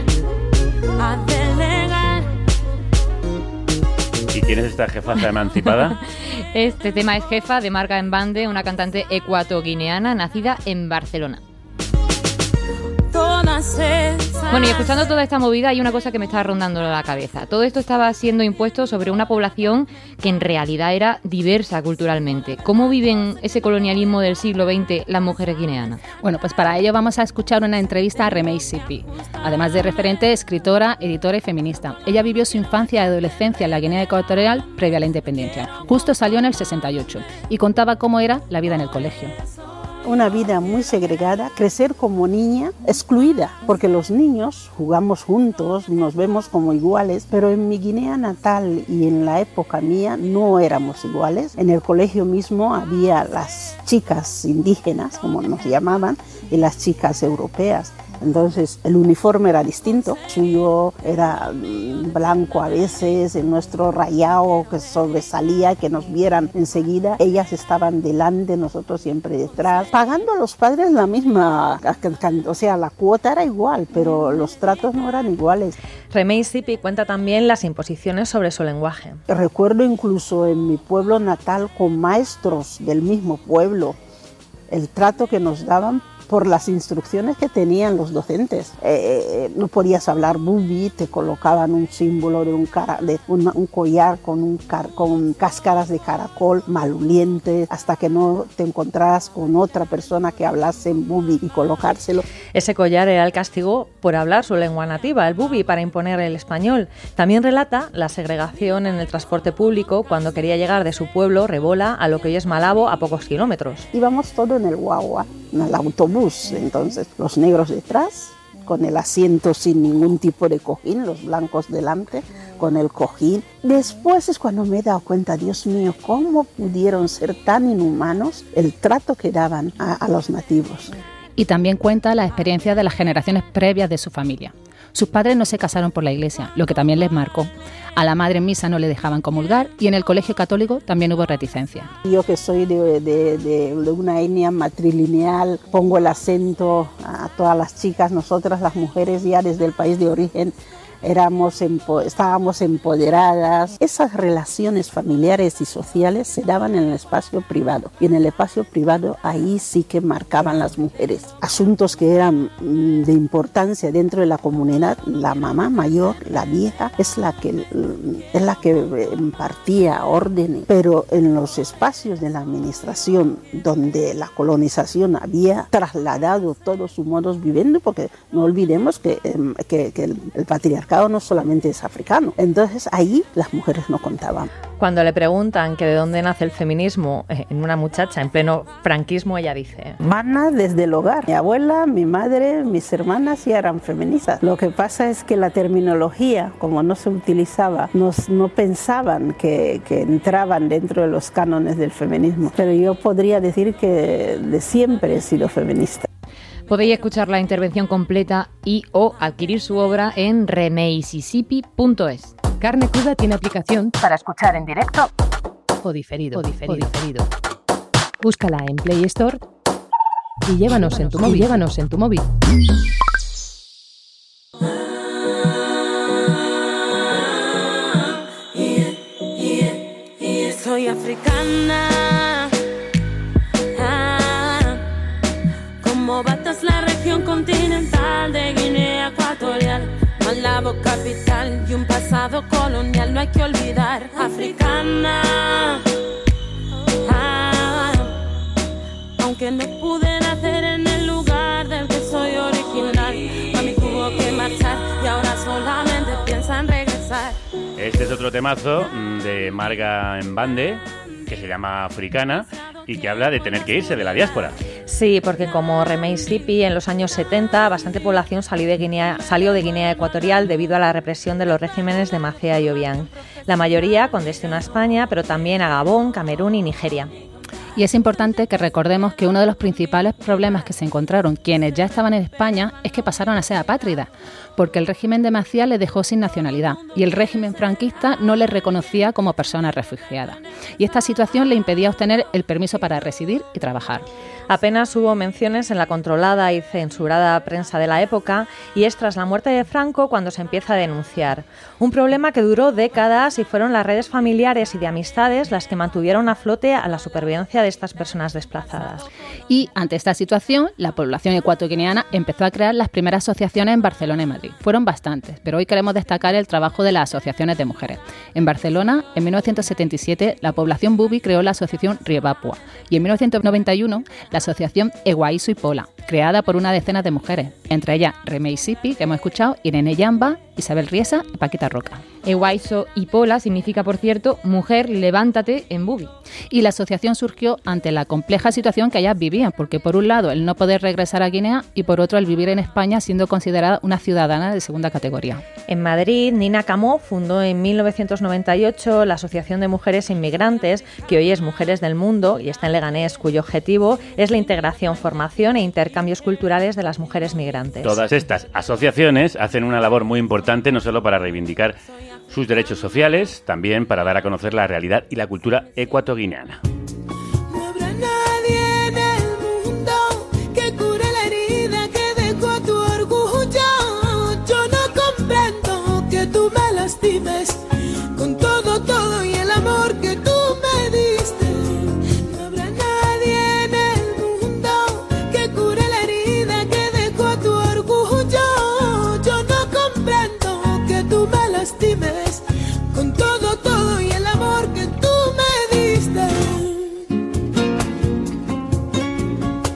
Speaker 23: a delegar.
Speaker 3: ¿Y quién es esta jefaza emancipada?
Speaker 4: Este tema es jefa de Marga Embande, una cantante ecuatoguineana nacida en Barcelona. Bueno, y escuchando toda esta movida hay una cosa que me está rondando la cabeza. Todo esto estaba siendo impuesto sobre una población que en realidad era diversa culturalmente. ¿Cómo viven ese colonialismo del siglo XX las mujeres guineanas?
Speaker 20: Bueno, pues para ello vamos a escuchar una entrevista a Remey Sipi. Además de referente, escritora, editora y feminista. Ella vivió su infancia y adolescencia en la Guinea Ecuatorial previa a la independencia. Justo salió en el 68 y contaba cómo era la vida en el colegio.
Speaker 24: Una vida muy segregada, crecer como niña excluida, porque los niños jugamos juntos, nos vemos como iguales, pero en mi Guinea natal y en la época mía no éramos iguales. En el colegio mismo había las chicas indígenas, como nos llamaban, y las chicas europeas. Entonces el uniforme era distinto, el suyo era mm, blanco a veces, el nuestro rayado que sobresalía, que nos vieran enseguida. Ellas estaban delante, nosotros siempre detrás, pagando a los padres la misma, o sea, la cuota era igual, pero los tratos no eran iguales.
Speaker 21: Remey Sipi cuenta también las imposiciones sobre su lenguaje.
Speaker 24: Recuerdo incluso en mi pueblo natal con maestros del mismo pueblo el trato que nos daban por las instrucciones que tenían los docentes. Eh, eh, no podías hablar bubi, te colocaban un símbolo de un, cara, de un collar con, un car, con cáscaras de caracol malolientes hasta que no te encontraras con otra persona que hablase en bubi y colocárselo.
Speaker 21: Ese collar era el castigo por hablar su lengua nativa, el bubi, para imponer el español. También relata la segregación en el transporte público cuando quería llegar de su pueblo, Rebola, a lo que hoy es Malabo, a pocos kilómetros.
Speaker 24: Íbamos todo en el guagua, en el autobús entonces los negros detrás, con el asiento sin ningún tipo de cojín, los blancos delante, con el cojín. Después es cuando me he dado cuenta, Dios mío, cómo pudieron ser tan inhumanos el trato que daban a, a los nativos.
Speaker 20: Y también cuenta la experiencia de las generaciones previas de su familia. Sus padres no se casaron por la iglesia, lo que también les marcó. A la madre en misa no le dejaban comulgar y en el colegio católico también hubo reticencia.
Speaker 24: Yo que soy de, una etnia matrilineal, pongo el acento a todas las chicas, nosotras las mujeres ya desde el país de origen éramos estábamos empoderadas. Esas relaciones familiares y sociales se daban en el espacio privado y en el espacio privado ahí sí que marcaban las mujeres. Asuntos que eran mm, de importancia dentro de la comunidad, la mamá mayor, la vieja, es la que, mm, es la que eh, impartía órdenes, pero en los espacios de la administración donde la colonización había trasladado todos sus modos viviendo, porque no olvidemos que, em, que, que el, el patriarcado no solamente es africano. Entonces ahí las mujeres no contaban.
Speaker 21: Cuando le preguntan que de dónde nace el feminismo eh, en una muchacha en pleno franquismo, ella dice...
Speaker 24: Mana desde el hogar. Mi abuela, mi madre, mis hermanas ya eran feministas. Lo que pasa es que la terminología, como no se utilizaba, no, no pensaban que, que entraban dentro de los cánones del feminismo. Pero yo podría decir que de siempre he sido feminista.
Speaker 4: Podéis escuchar la intervención completa y o adquirir su obra en remeisisipi.es.
Speaker 25: Carne Cruda tiene aplicación
Speaker 21: para escuchar en directo
Speaker 25: o diferido. O diferido. O diferido. Búscala en Play Store y llévanos en tu móvil. Llévanos en tu móvil.
Speaker 23: Soy africana. Continental de Guinea Ecuatorial. Malabo capital y un pasado colonial no hay que olvidar. Africana. Ah, aunque no pude nacer en el lugar del que soy original. Mami tuvo que marchar y ahora solamente piensa en regresar.
Speaker 3: Este es otro temazo de Marga Embande, que se llama Africana, y que habla de tener que irse de la diáspora.
Speaker 21: Sí, porque como Remey Sipi en los años 70, bastante población salió de, Guinea, salió de Guinea Ecuatorial debido a la represión de los regímenes de Macea y Obiang. La mayoría con destino a España, pero también a Gabón, Camerún y Nigeria.
Speaker 20: Y es importante que recordemos que uno de los principales problemas que se encontraron quienes ya estaban en España es que pasaron a ser apátridas, porque el régimen de Macía les dejó sin nacionalidad y el régimen franquista no les reconocía como personas refugiadas. Y esta situación le impedía obtener el permiso para residir y trabajar.
Speaker 21: Apenas hubo menciones en la controlada y censurada prensa de la época y es tras la muerte de Franco cuando se empieza a denunciar. Un problema que duró décadas y fueron las redes familiares y de amistades las que mantuvieron a flote a la supervivencia de estas personas desplazadas.
Speaker 20: Y ante esta situación, la población ecuatoriana empezó a crear las primeras asociaciones en Barcelona y Madrid. Fueron bastantes, pero hoy queremos destacar el trabajo de las asociaciones de mujeres. En Barcelona, en 1977, la población Bubi creó la asociación Rievapua y en 1991 la asociación Eguaiso y Pola, creada por una decena de mujeres, entre ellas Remey Sipi, que hemos escuchado, Irene Yamba, Isabel Riesa y Paquita Roca.
Speaker 4: Ewaiso y Pola significa, por cierto, mujer, levántate en Bubi.
Speaker 20: Y la asociación surgió ante la compleja situación que ellas vivían, porque por un lado el no poder regresar a Guinea y por otro el vivir en España siendo considerada una ciudadana de segunda categoría.
Speaker 21: En Madrid, Nina Camó fundó en 1998 la Asociación de Mujeres Inmigrantes, que hoy es Mujeres del Mundo y está en Leganés, cuyo objetivo es la integración, formación e intercambios culturales de las mujeres migrantes.
Speaker 3: Todas estas asociaciones hacen una labor muy importante no solo para reivindicar sus derechos sociales, también para dar a conocer la realidad y la cultura ecuatoguineana.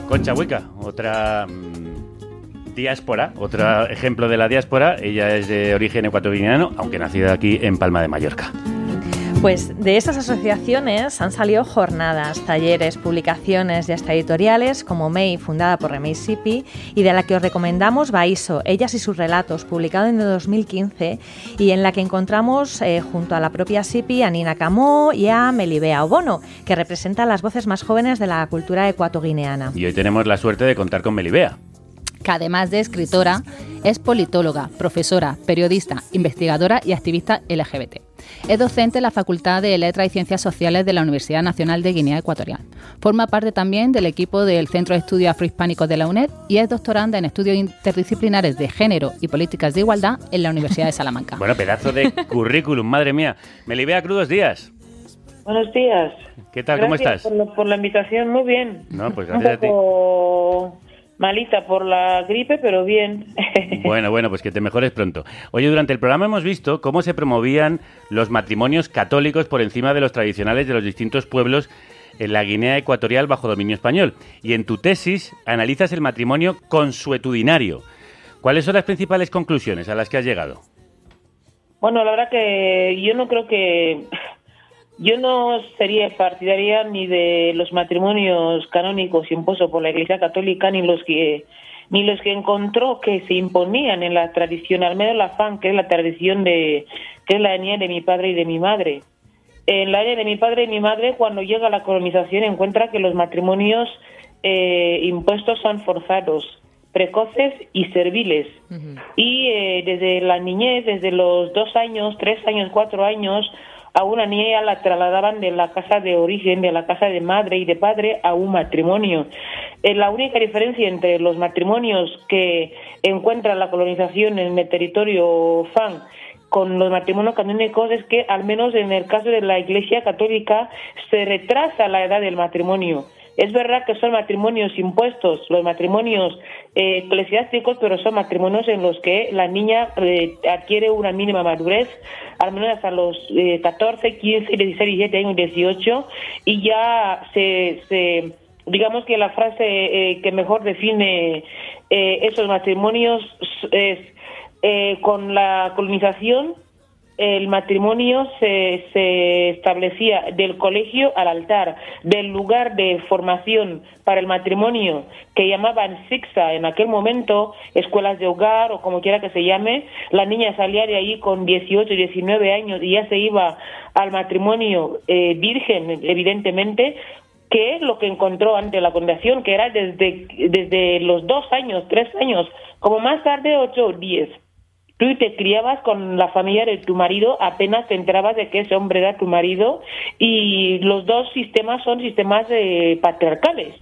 Speaker 3: Concha Hueca, otra mm, diáspora, otro ejemplo de la diáspora. Ella es de origen ecuatoriano, aunque nacida aquí en Palma de Mallorca.
Speaker 21: Pues de esas asociaciones han salido jornadas, talleres, publicaciones y hasta editoriales como MEI, fundada por Remey Sipi, y de la que os recomendamos Baiso, Ellas y sus relatos, publicado en el 2015, y en la que encontramos eh, junto a la propia Sipi a Nina Camó y a Melibea Obono, que representan las voces más jóvenes de la cultura ecuatoguineana.
Speaker 3: Y hoy tenemos la suerte de contar con Melibea.
Speaker 20: que además de escritora, es politóloga, profesora, periodista, investigadora y activista LGBT. Es docente en la Facultad de Letras y Ciencias Sociales de la Universidad Nacional de Guinea Ecuatorial. Forma parte también del equipo del Centro de Estudios Afrohispánicos de la UNED y es doctoranda en estudios interdisciplinares de género y políticas de igualdad en la Universidad de Salamanca.
Speaker 3: Bueno, pedazo de currículum, madre mía. Melibea Crudos Días.
Speaker 26: Buenos días.
Speaker 3: ¿Qué tal? ¿Cómo estás?
Speaker 26: Por, la- por la invitación, muy bien.
Speaker 3: No, pues
Speaker 26: Un
Speaker 3: gracias a ti.
Speaker 26: Malita por la gripe, pero bien.
Speaker 3: Bueno, bueno, pues que te mejores pronto. Oye, durante el programa hemos visto cómo se promovían los matrimonios católicos por encima de los tradicionales de los distintos pueblos en la Guinea Ecuatorial bajo dominio español. Y en tu tesis analizas el matrimonio consuetudinario. ¿Cuáles son las principales conclusiones a las que has llegado?
Speaker 26: Bueno, la verdad que yo no creo que... Yo no sería partidaria ni de los matrimonios canónicos impuestos por la Iglesia Católica, ni los que ni los que encontró que se imponían en la tradición, al menos la FAN, que es la tradición de, que es la etnia de mi padre y de mi madre. En la etnia de mi padre y mi madre, cuando llega la colonización, encuentra que los matrimonios eh, impuestos son forzados, precoces y serviles. Y eh, desde la niñez, desde los dos años, tres años, cuatro años, a una niña la trasladaban de la casa de origen, de la casa de madre y de padre, a un matrimonio. Eh, la única diferencia entre los matrimonios que encuentra la colonización en el territorio FAN con los matrimonios canónicos es que, al menos en el caso de la Iglesia Católica, se retrasa la edad del matrimonio. Es verdad que son matrimonios impuestos, los matrimonios eh, eclesiásticos, pero son matrimonios en los que la niña eh, adquiere una mínima madurez, al menos hasta los eh, 14, 15, 16, 17 años, 18, y ya se, se digamos que la frase eh, que mejor define eh, esos matrimonios es eh, con la colonización el matrimonio se, se establecía del colegio al altar, del lugar de formación para el matrimonio que llamaban SIXA en aquel momento, escuelas de hogar o como quiera que se llame, la niña salía de ahí con 18, 19 años y ya se iba al matrimonio eh, virgen, evidentemente, que es lo que encontró ante la condenación, que era desde, desde los dos años, tres años, como más tarde ocho o diez. Tú te criabas con la familia de tu marido, apenas te enterabas de que ese hombre era tu marido y los dos sistemas son sistemas eh, patriarcales.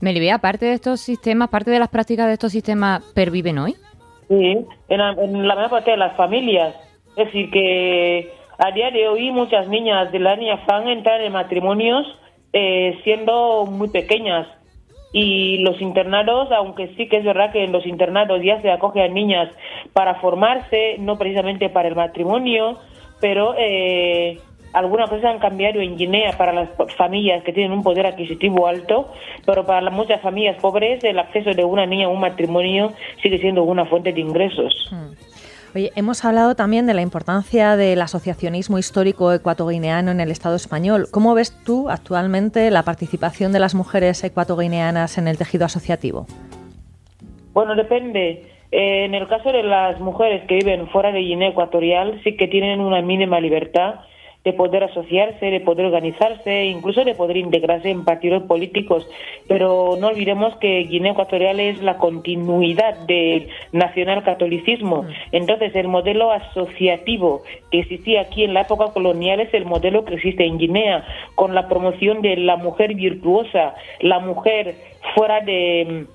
Speaker 4: Melibea, parte de estos sistemas, parte de las prácticas de estos sistemas perviven hoy.
Speaker 26: Sí, en la, en la mayor parte de las familias. Es decir, que a día de hoy muchas niñas de la niña fan entran en matrimonios eh, siendo muy pequeñas. Y los internados, aunque sí que es verdad que en los internados ya se acoge a niñas para formarse, no precisamente para el matrimonio, pero eh, algunas cosas han cambiado en Guinea para las familias que tienen un poder adquisitivo alto, pero para muchas familias pobres el acceso de una niña a un matrimonio sigue siendo una fuente de ingresos.
Speaker 21: Oye, hemos hablado también de la importancia del asociacionismo histórico ecuatoguineano en el Estado español. ¿Cómo ves tú actualmente la participación de las mujeres ecuatoguineanas en el tejido asociativo?
Speaker 26: Bueno, depende. Eh, en el caso de las mujeres que viven fuera de Guinea Ecuatorial, sí que tienen una mínima libertad de poder asociarse, de poder organizarse, incluso de poder integrarse en partidos políticos. Pero no olvidemos que Guinea Ecuatorial es la continuidad del nacional-catolicismo. Entonces, el modelo asociativo que existía aquí en la época colonial es el modelo que existe en Guinea, con la promoción de la mujer virtuosa, la mujer fuera de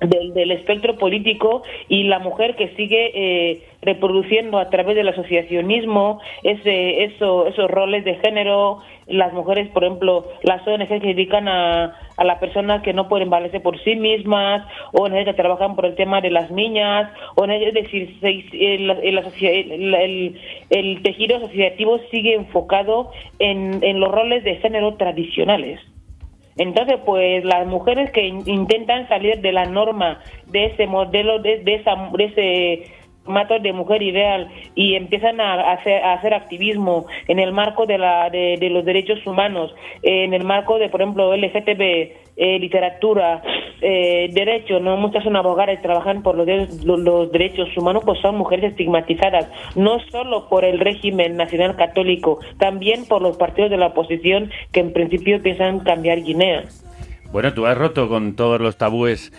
Speaker 26: del, del, espectro político y la mujer que sigue eh, reproduciendo a través del asociacionismo ese, eso, esos roles de género. Las mujeres, por ejemplo, las ONG que dedican a, a las personas que no pueden valerse por sí mismas, ONG que trabajan por el tema de las niñas, ONG, es decir, el, el, el, el tejido asociativo sigue enfocado en, en los roles de género tradicionales. Entonces, pues las mujeres que intentan salir de la norma de ese modelo, de, de, esa, de ese formato de mujer ideal y empiezan a hacer, a hacer activismo en el marco de, la, de, de, los derechos humanos, en el marco de, por ejemplo, LGTB, eh, literatura, eh, derechos, ¿no? Muchas son abogadas y trabajan por los, los, los, derechos humanos, pues son mujeres estigmatizadas, no solo por el régimen nacional católico, también por los partidos de la oposición que en principio piensan cambiar Guinea.
Speaker 3: Bueno, tú has roto con todos los tabúes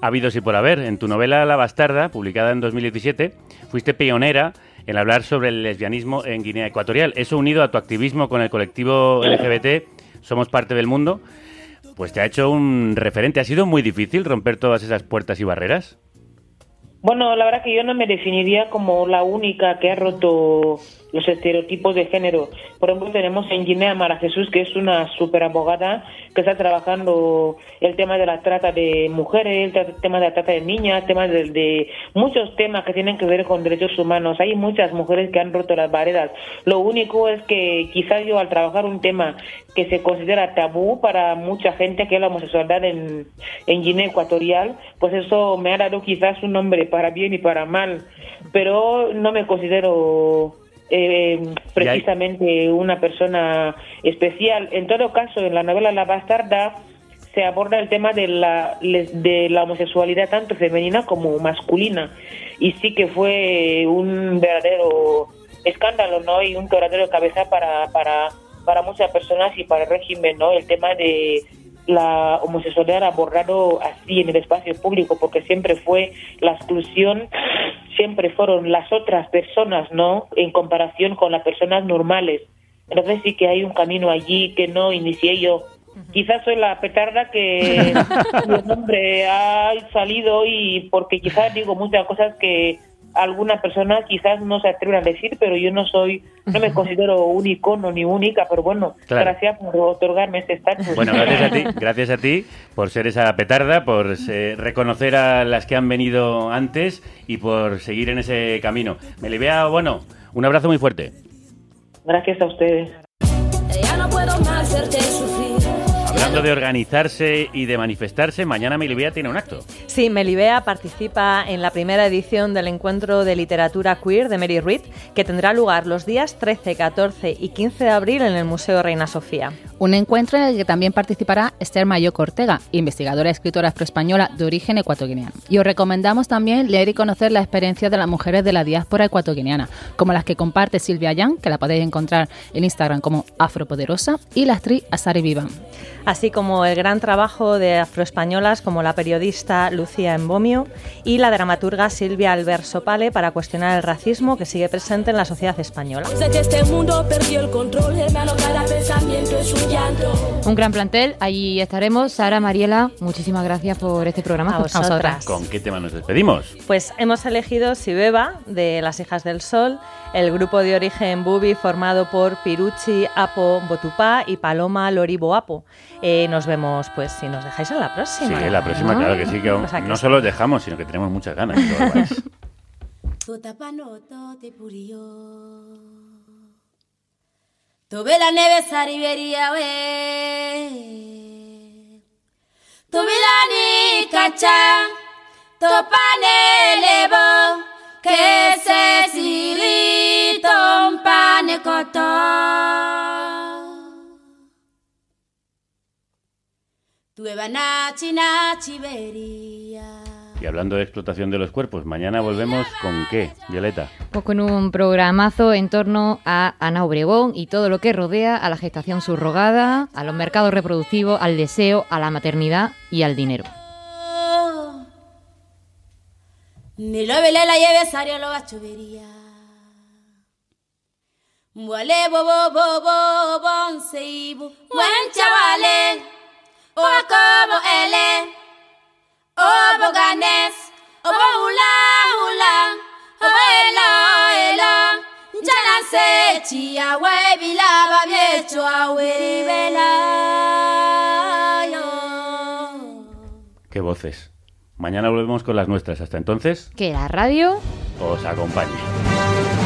Speaker 3: habidos y por haber. En tu novela La Bastarda, publicada en 2017, fuiste pionera en hablar sobre el lesbianismo en Guinea Ecuatorial. Eso unido a tu activismo con el colectivo LGBT, Somos Parte del Mundo, pues te ha hecho un referente. ¿Ha sido muy difícil romper todas esas puertas y barreras?
Speaker 26: Bueno, la verdad que yo no me definiría como la única que ha roto los estereotipos de género. Por ejemplo, tenemos en Guinea Mara Jesús, que es una super abogada que está trabajando el tema de la trata de mujeres, el tema de la trata de niñas, temas de, de, muchos temas que tienen que ver con derechos humanos. Hay muchas mujeres que han roto las barreras. Lo único es que quizás yo al trabajar un tema que se considera tabú para mucha gente, que es la homosexualidad en, en Guinea Ecuatorial, pues eso me ha dado quizás un nombre para bien y para mal. Pero no me considero eh, precisamente una persona especial. En todo caso, en la novela La Bastarda se aborda el tema de la, de la homosexualidad tanto femenina como masculina y sí que fue un verdadero escándalo, ¿no? Y un verdadero cabeza para, para, para muchas personas y para el régimen, ¿no? El tema de la homosexualidad abordado así en el espacio público porque siempre fue la exclusión siempre fueron las otras personas, ¿no? En comparación con las personas normales. Entonces sí que hay un camino allí que no inicié yo. Quizás soy la petarda que el nombre ha salido y porque quizás digo muchas cosas que alguna persona quizás no se atreven a decir, pero yo no soy, no me considero un icono ni única, pero bueno, claro. gracias por otorgarme este estatus.
Speaker 3: Bueno, gracias a ti, gracias a ti por ser esa petarda, por eh, reconocer a las que han venido antes y por seguir en ese camino. Me vea, bueno, un abrazo muy fuerte.
Speaker 26: Gracias a ustedes.
Speaker 23: Ya no puedo más hacerte sufrir.
Speaker 3: Hablando de organizarse y de manifestarse, mañana Melibea tiene un acto.
Speaker 21: Sí, Melibea participa en la primera edición del encuentro de literatura queer de Mary Read, que tendrá lugar los días 13, 14 y 15 de abril en el Museo Reina Sofía.
Speaker 20: Un encuentro en el que también participará Esther Mayoco Ortega, investigadora y escritora afroespañola de origen ecuatoguineano. Y os recomendamos también leer y conocer la experiencia de las mujeres de la diáspora ecuatoguineana, como las que comparte Silvia Yang, que la podéis encontrar en Instagram como Afropoderosa, y la actriz Asari Vivan.
Speaker 21: Así como el gran trabajo de afroespañolas como la periodista Lucía Embomio y la dramaturga Silvia Albert Sopale para cuestionar el racismo que sigue presente en la sociedad española.
Speaker 23: Este. Un
Speaker 4: gran plantel, allí estaremos. Sara, Mariela, muchísimas gracias por este programa.
Speaker 21: A vosotras.
Speaker 3: ¿Con qué tema nos despedimos?
Speaker 21: Pues hemos elegido Sibeba, de Las Hijas del Sol, el grupo de origen Bubi formado por Piruchi Apo Botupá y Paloma Loribo Apo. Eh, nos vemos, pues, si nos dejáis en la próxima.
Speaker 3: Sí, la próxima,
Speaker 21: ¿no?
Speaker 3: claro que sí, que
Speaker 21: O sea que
Speaker 3: no
Speaker 21: sí.
Speaker 3: solo os dejamos, sino que tenemos muchas ganas.
Speaker 23: Tuve la neve saribería we. Tuve la ni cacha. Topane levo.
Speaker 27: que se silito un pane
Speaker 3: Y hablando de explotación de los cuerpos, mañana volvemos con qué, Violeta.
Speaker 4: Pues con un programazo en torno a Ana Obregón y todo lo que rodea a la gestación subrogada, a los mercados reproductivos, al deseo, a la maternidad y al dinero.
Speaker 27: Ni lo vele la lleve sario lo gachuvería. Muale bo bo bo bo bon seibu. Buen chavale. O como ele. O boganes. O hula hula. O ela ela. Jana se chia we bilaba viecho a we
Speaker 3: Qué voces. Mañana volvemos con las nuestras. Hasta entonces,
Speaker 4: Que la radio
Speaker 3: os acompañe.